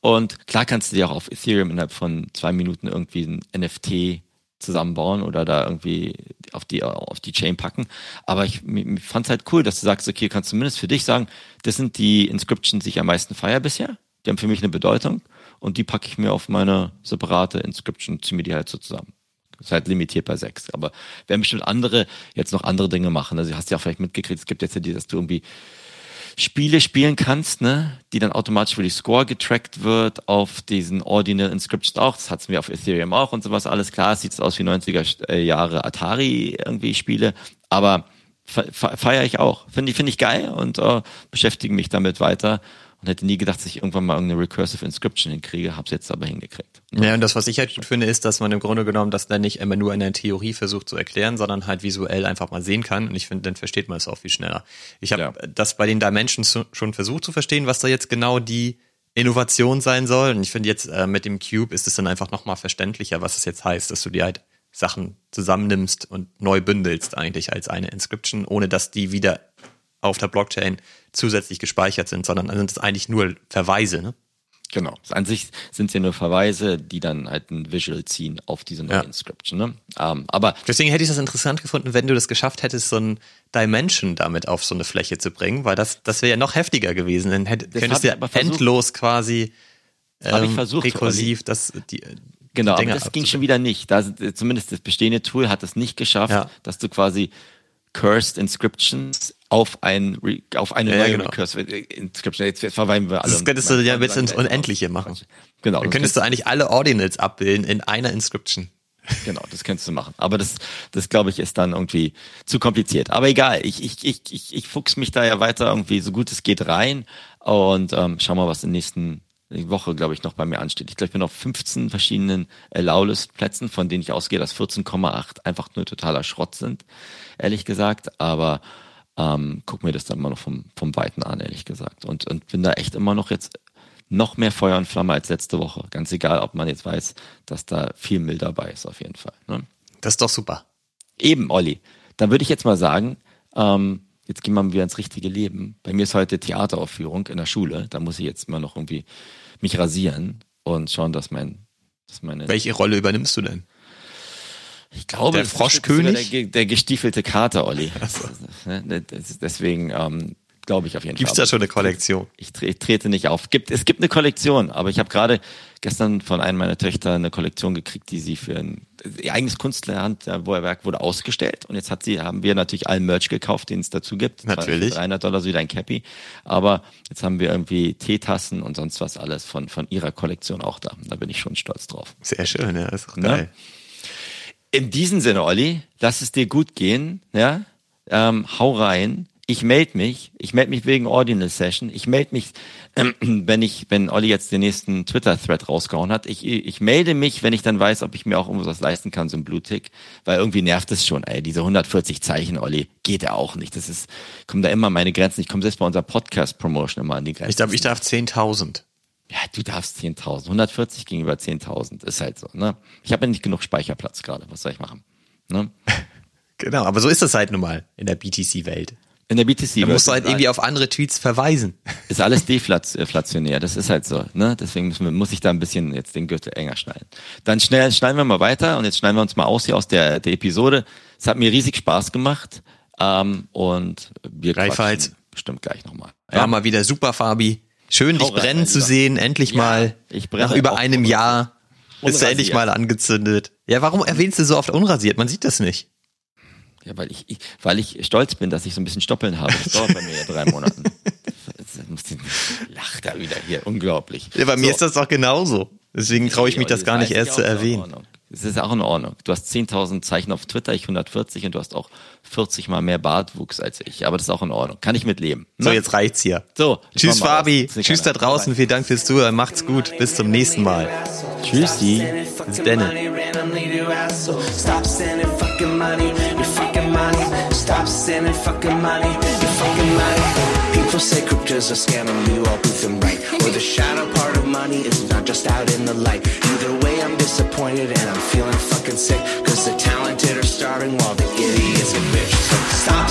Und klar kannst du dir auch auf Ethereum innerhalb von zwei Minuten irgendwie ein NFT zusammenbauen oder da irgendwie auf die, auf die Chain packen. Aber ich, ich fand es halt cool, dass du sagst, okay, kannst zumindest für dich sagen, das sind die Inscriptions, die ich am meisten feier bisher. Die haben für mich eine Bedeutung und die packe ich mir auf meine separate Inscription, ziehe mir die halt so zusammen. Ist halt limitiert bei sechs. Aber werden bestimmt andere jetzt noch andere Dinge machen. Also hast du ja auch vielleicht mitgekriegt, es gibt jetzt ja die, dass du irgendwie Spiele spielen kannst, ne, die dann automatisch für die Score getrackt wird auf diesen Ordinal Inscription auch. Das hatten wir auf Ethereum auch und sowas. Alles klar, es sieht aus wie 90er äh, Jahre Atari irgendwie Spiele, aber feiere ich auch. Finde ich, finde ich geil und äh, beschäftige mich damit weiter und hätte nie gedacht, dass ich irgendwann mal irgendeine Recursive Inscription hinkriege, hab's jetzt aber hingekriegt. Ja, und das, was ich halt gut finde, ist, dass man im Grunde genommen das dann nicht immer nur in der Theorie versucht zu erklären, sondern halt visuell einfach mal sehen kann. Und ich finde, dann versteht man es auch viel schneller. Ich habe ja. das bei den Dimensions schon versucht zu verstehen, was da jetzt genau die Innovation sein soll. Und ich finde jetzt äh, mit dem Cube ist es dann einfach nochmal verständlicher, was es jetzt heißt, dass du dir halt Sachen zusammennimmst und neu bündelst eigentlich als eine Inscription, ohne dass die wieder auf der Blockchain zusätzlich gespeichert sind, sondern sind es eigentlich nur Verweise, ne? Genau. An sich sind es ja nur Verweise, die dann halt ein Visual ziehen auf diese neue ja. Inscription. Ne? Ähm, aber Deswegen hätte ich das interessant gefunden, wenn du das geschafft hättest, so ein Dimension damit auf so eine Fläche zu bringen, weil das, das wäre ja noch heftiger gewesen. Dann hätt, könntest du ja endlos quasi ähm, ich versucht, rekursiv das, die, Genau, die aber das ging schon wieder nicht. Da, zumindest das bestehende Tool hat es nicht geschafft, ja. dass du quasi Cursed Inscriptions auf ein auf eine ja, neue genau. Recursive Inscription. Jetzt verweilen wir alle. Das könntest du ja bis ins Unendliche machen. Genau. Dann könntest du eigentlich alle Ordinals abbilden in einer Inscription. Genau, das könntest du machen. Aber das, das glaube ich, ist dann irgendwie zu kompliziert. Aber egal, ich, ich, ich, ich, ich fuchs mich da ja weiter irgendwie so gut es geht rein und ähm, schau mal, was in der nächsten Woche, glaube ich, noch bei mir ansteht. Ich glaube, ich bin auf 15 verschiedenen Allow-List-Plätzen, von denen ich ausgehe, dass 14,8 einfach nur totaler Schrott sind, ehrlich gesagt. Aber ähm, guck mir das dann mal noch vom, vom Weiten an, ehrlich gesagt. Und, und bin da echt immer noch jetzt noch mehr Feuer und Flamme als letzte Woche. Ganz egal, ob man jetzt weiß, dass da viel Müll dabei ist, auf jeden Fall. Ne? Das ist doch super. Eben, Olli. Dann würde ich jetzt mal sagen, ähm, jetzt gehen wir wieder ins richtige Leben. Bei mir ist heute Theateraufführung in der Schule. Da muss ich jetzt mal noch irgendwie mich rasieren und schauen, dass mein, dass meine. Welche Rolle übernimmst du denn? Ich glaube, der Froschkönig? Der, der, gestiefelte Kater, Olli. So. Ne, deswegen ähm, glaube ich auf jeden Gibt's Fall. Gibt es da schon eine Kollektion? Ich, ich, trete nicht auf. Gibt, es gibt eine Kollektion, aber ich habe gerade gestern von einem meiner Töchter eine Kollektion gekriegt, die sie für ein ihr eigenes Kunstwerk wurde ausgestellt und jetzt hat sie, haben wir natürlich allen Merch gekauft, den es dazu gibt. Natürlich. 300 Dollar so wie ein Cappy. Aber jetzt haben wir irgendwie Teetassen und sonst was alles von, von ihrer Kollektion auch da. Da bin ich schon stolz drauf. Sehr schön, ja, ist auch ne? geil. In diesem Sinne, Olli, lass es dir gut gehen, ja? Ähm, hau rein. Ich melde mich. Ich melde mich wegen Ordinal Session. Ich melde mich, ähm, wenn ich, wenn Olli jetzt den nächsten Twitter-Thread rausgehauen hat. Ich, ich melde mich, wenn ich dann weiß, ob ich mir auch irgendwas leisten kann, so ein Bluetick. Weil irgendwie nervt es schon, ey. Diese 140 Zeichen, Olli, geht ja auch nicht. Das ist, kommen da immer meine Grenzen. Ich komme selbst bei unserer Podcast-Promotion immer an die Grenzen. Ich glaube, ich darf 10.000 ja, du darfst 10.000. 140 gegenüber 10.000 ist halt so. Ne? Ich habe ja nicht genug Speicherplatz gerade. Was soll ich machen? Ne? genau, aber so ist das halt nun mal in der BTC-Welt. In der BTC. Da musst du halt irgendwie auf andere Tweets verweisen. Ist alles deflationär, das ist halt so. Ne? Deswegen wir, muss ich da ein bisschen jetzt den Gürtel enger schneiden. Dann schnell schneiden wir mal weiter und jetzt schneiden wir uns mal aus hier aus der, der Episode. Es hat mir riesig Spaß gemacht ähm, und wir Gleichfalls. bestimmt gleich nochmal. Ja. War mal wieder super, Fabi. Schön, dich brennen rein, zu sehen, endlich ja, mal. Ich brenne nach über einem Jahr ist er endlich mal angezündet. Ja, warum erwähnst du so oft unrasiert? Man sieht das nicht. Ja, weil ich, ich weil ich stolz bin, dass ich so ein bisschen Stoppeln habe. Das dauert bei mir ja drei Monate. Lacht da wieder hier, unglaublich. Ja, bei so. mir ist das doch genauso. Deswegen traue ich mich das gar nicht erst zu erwähnen. Das ist auch in Ordnung. Du hast 10.000 Zeichen auf Twitter, ich 140 und du hast auch 40 mal mehr Bartwuchs als ich. Aber das ist auch in Ordnung. Kann ich mitleben. Ne? So, jetzt reicht's hier. So. Tschüss, Fabi. Tschüss da draußen. Vielen Dank fürs Zuhören. Macht's gut. Bis zum nächsten Mal. Tschüssi. Bis denne. Stop sending fucking money. Fucking sending fucking fucking money. People say crypto's a scam and we all prove them right. Or the shadow part of money is not just out in the light. Either way, I'm disappointed and I'm feeling fucking sick. Cause the talented are starving while the idiots get rich. So stop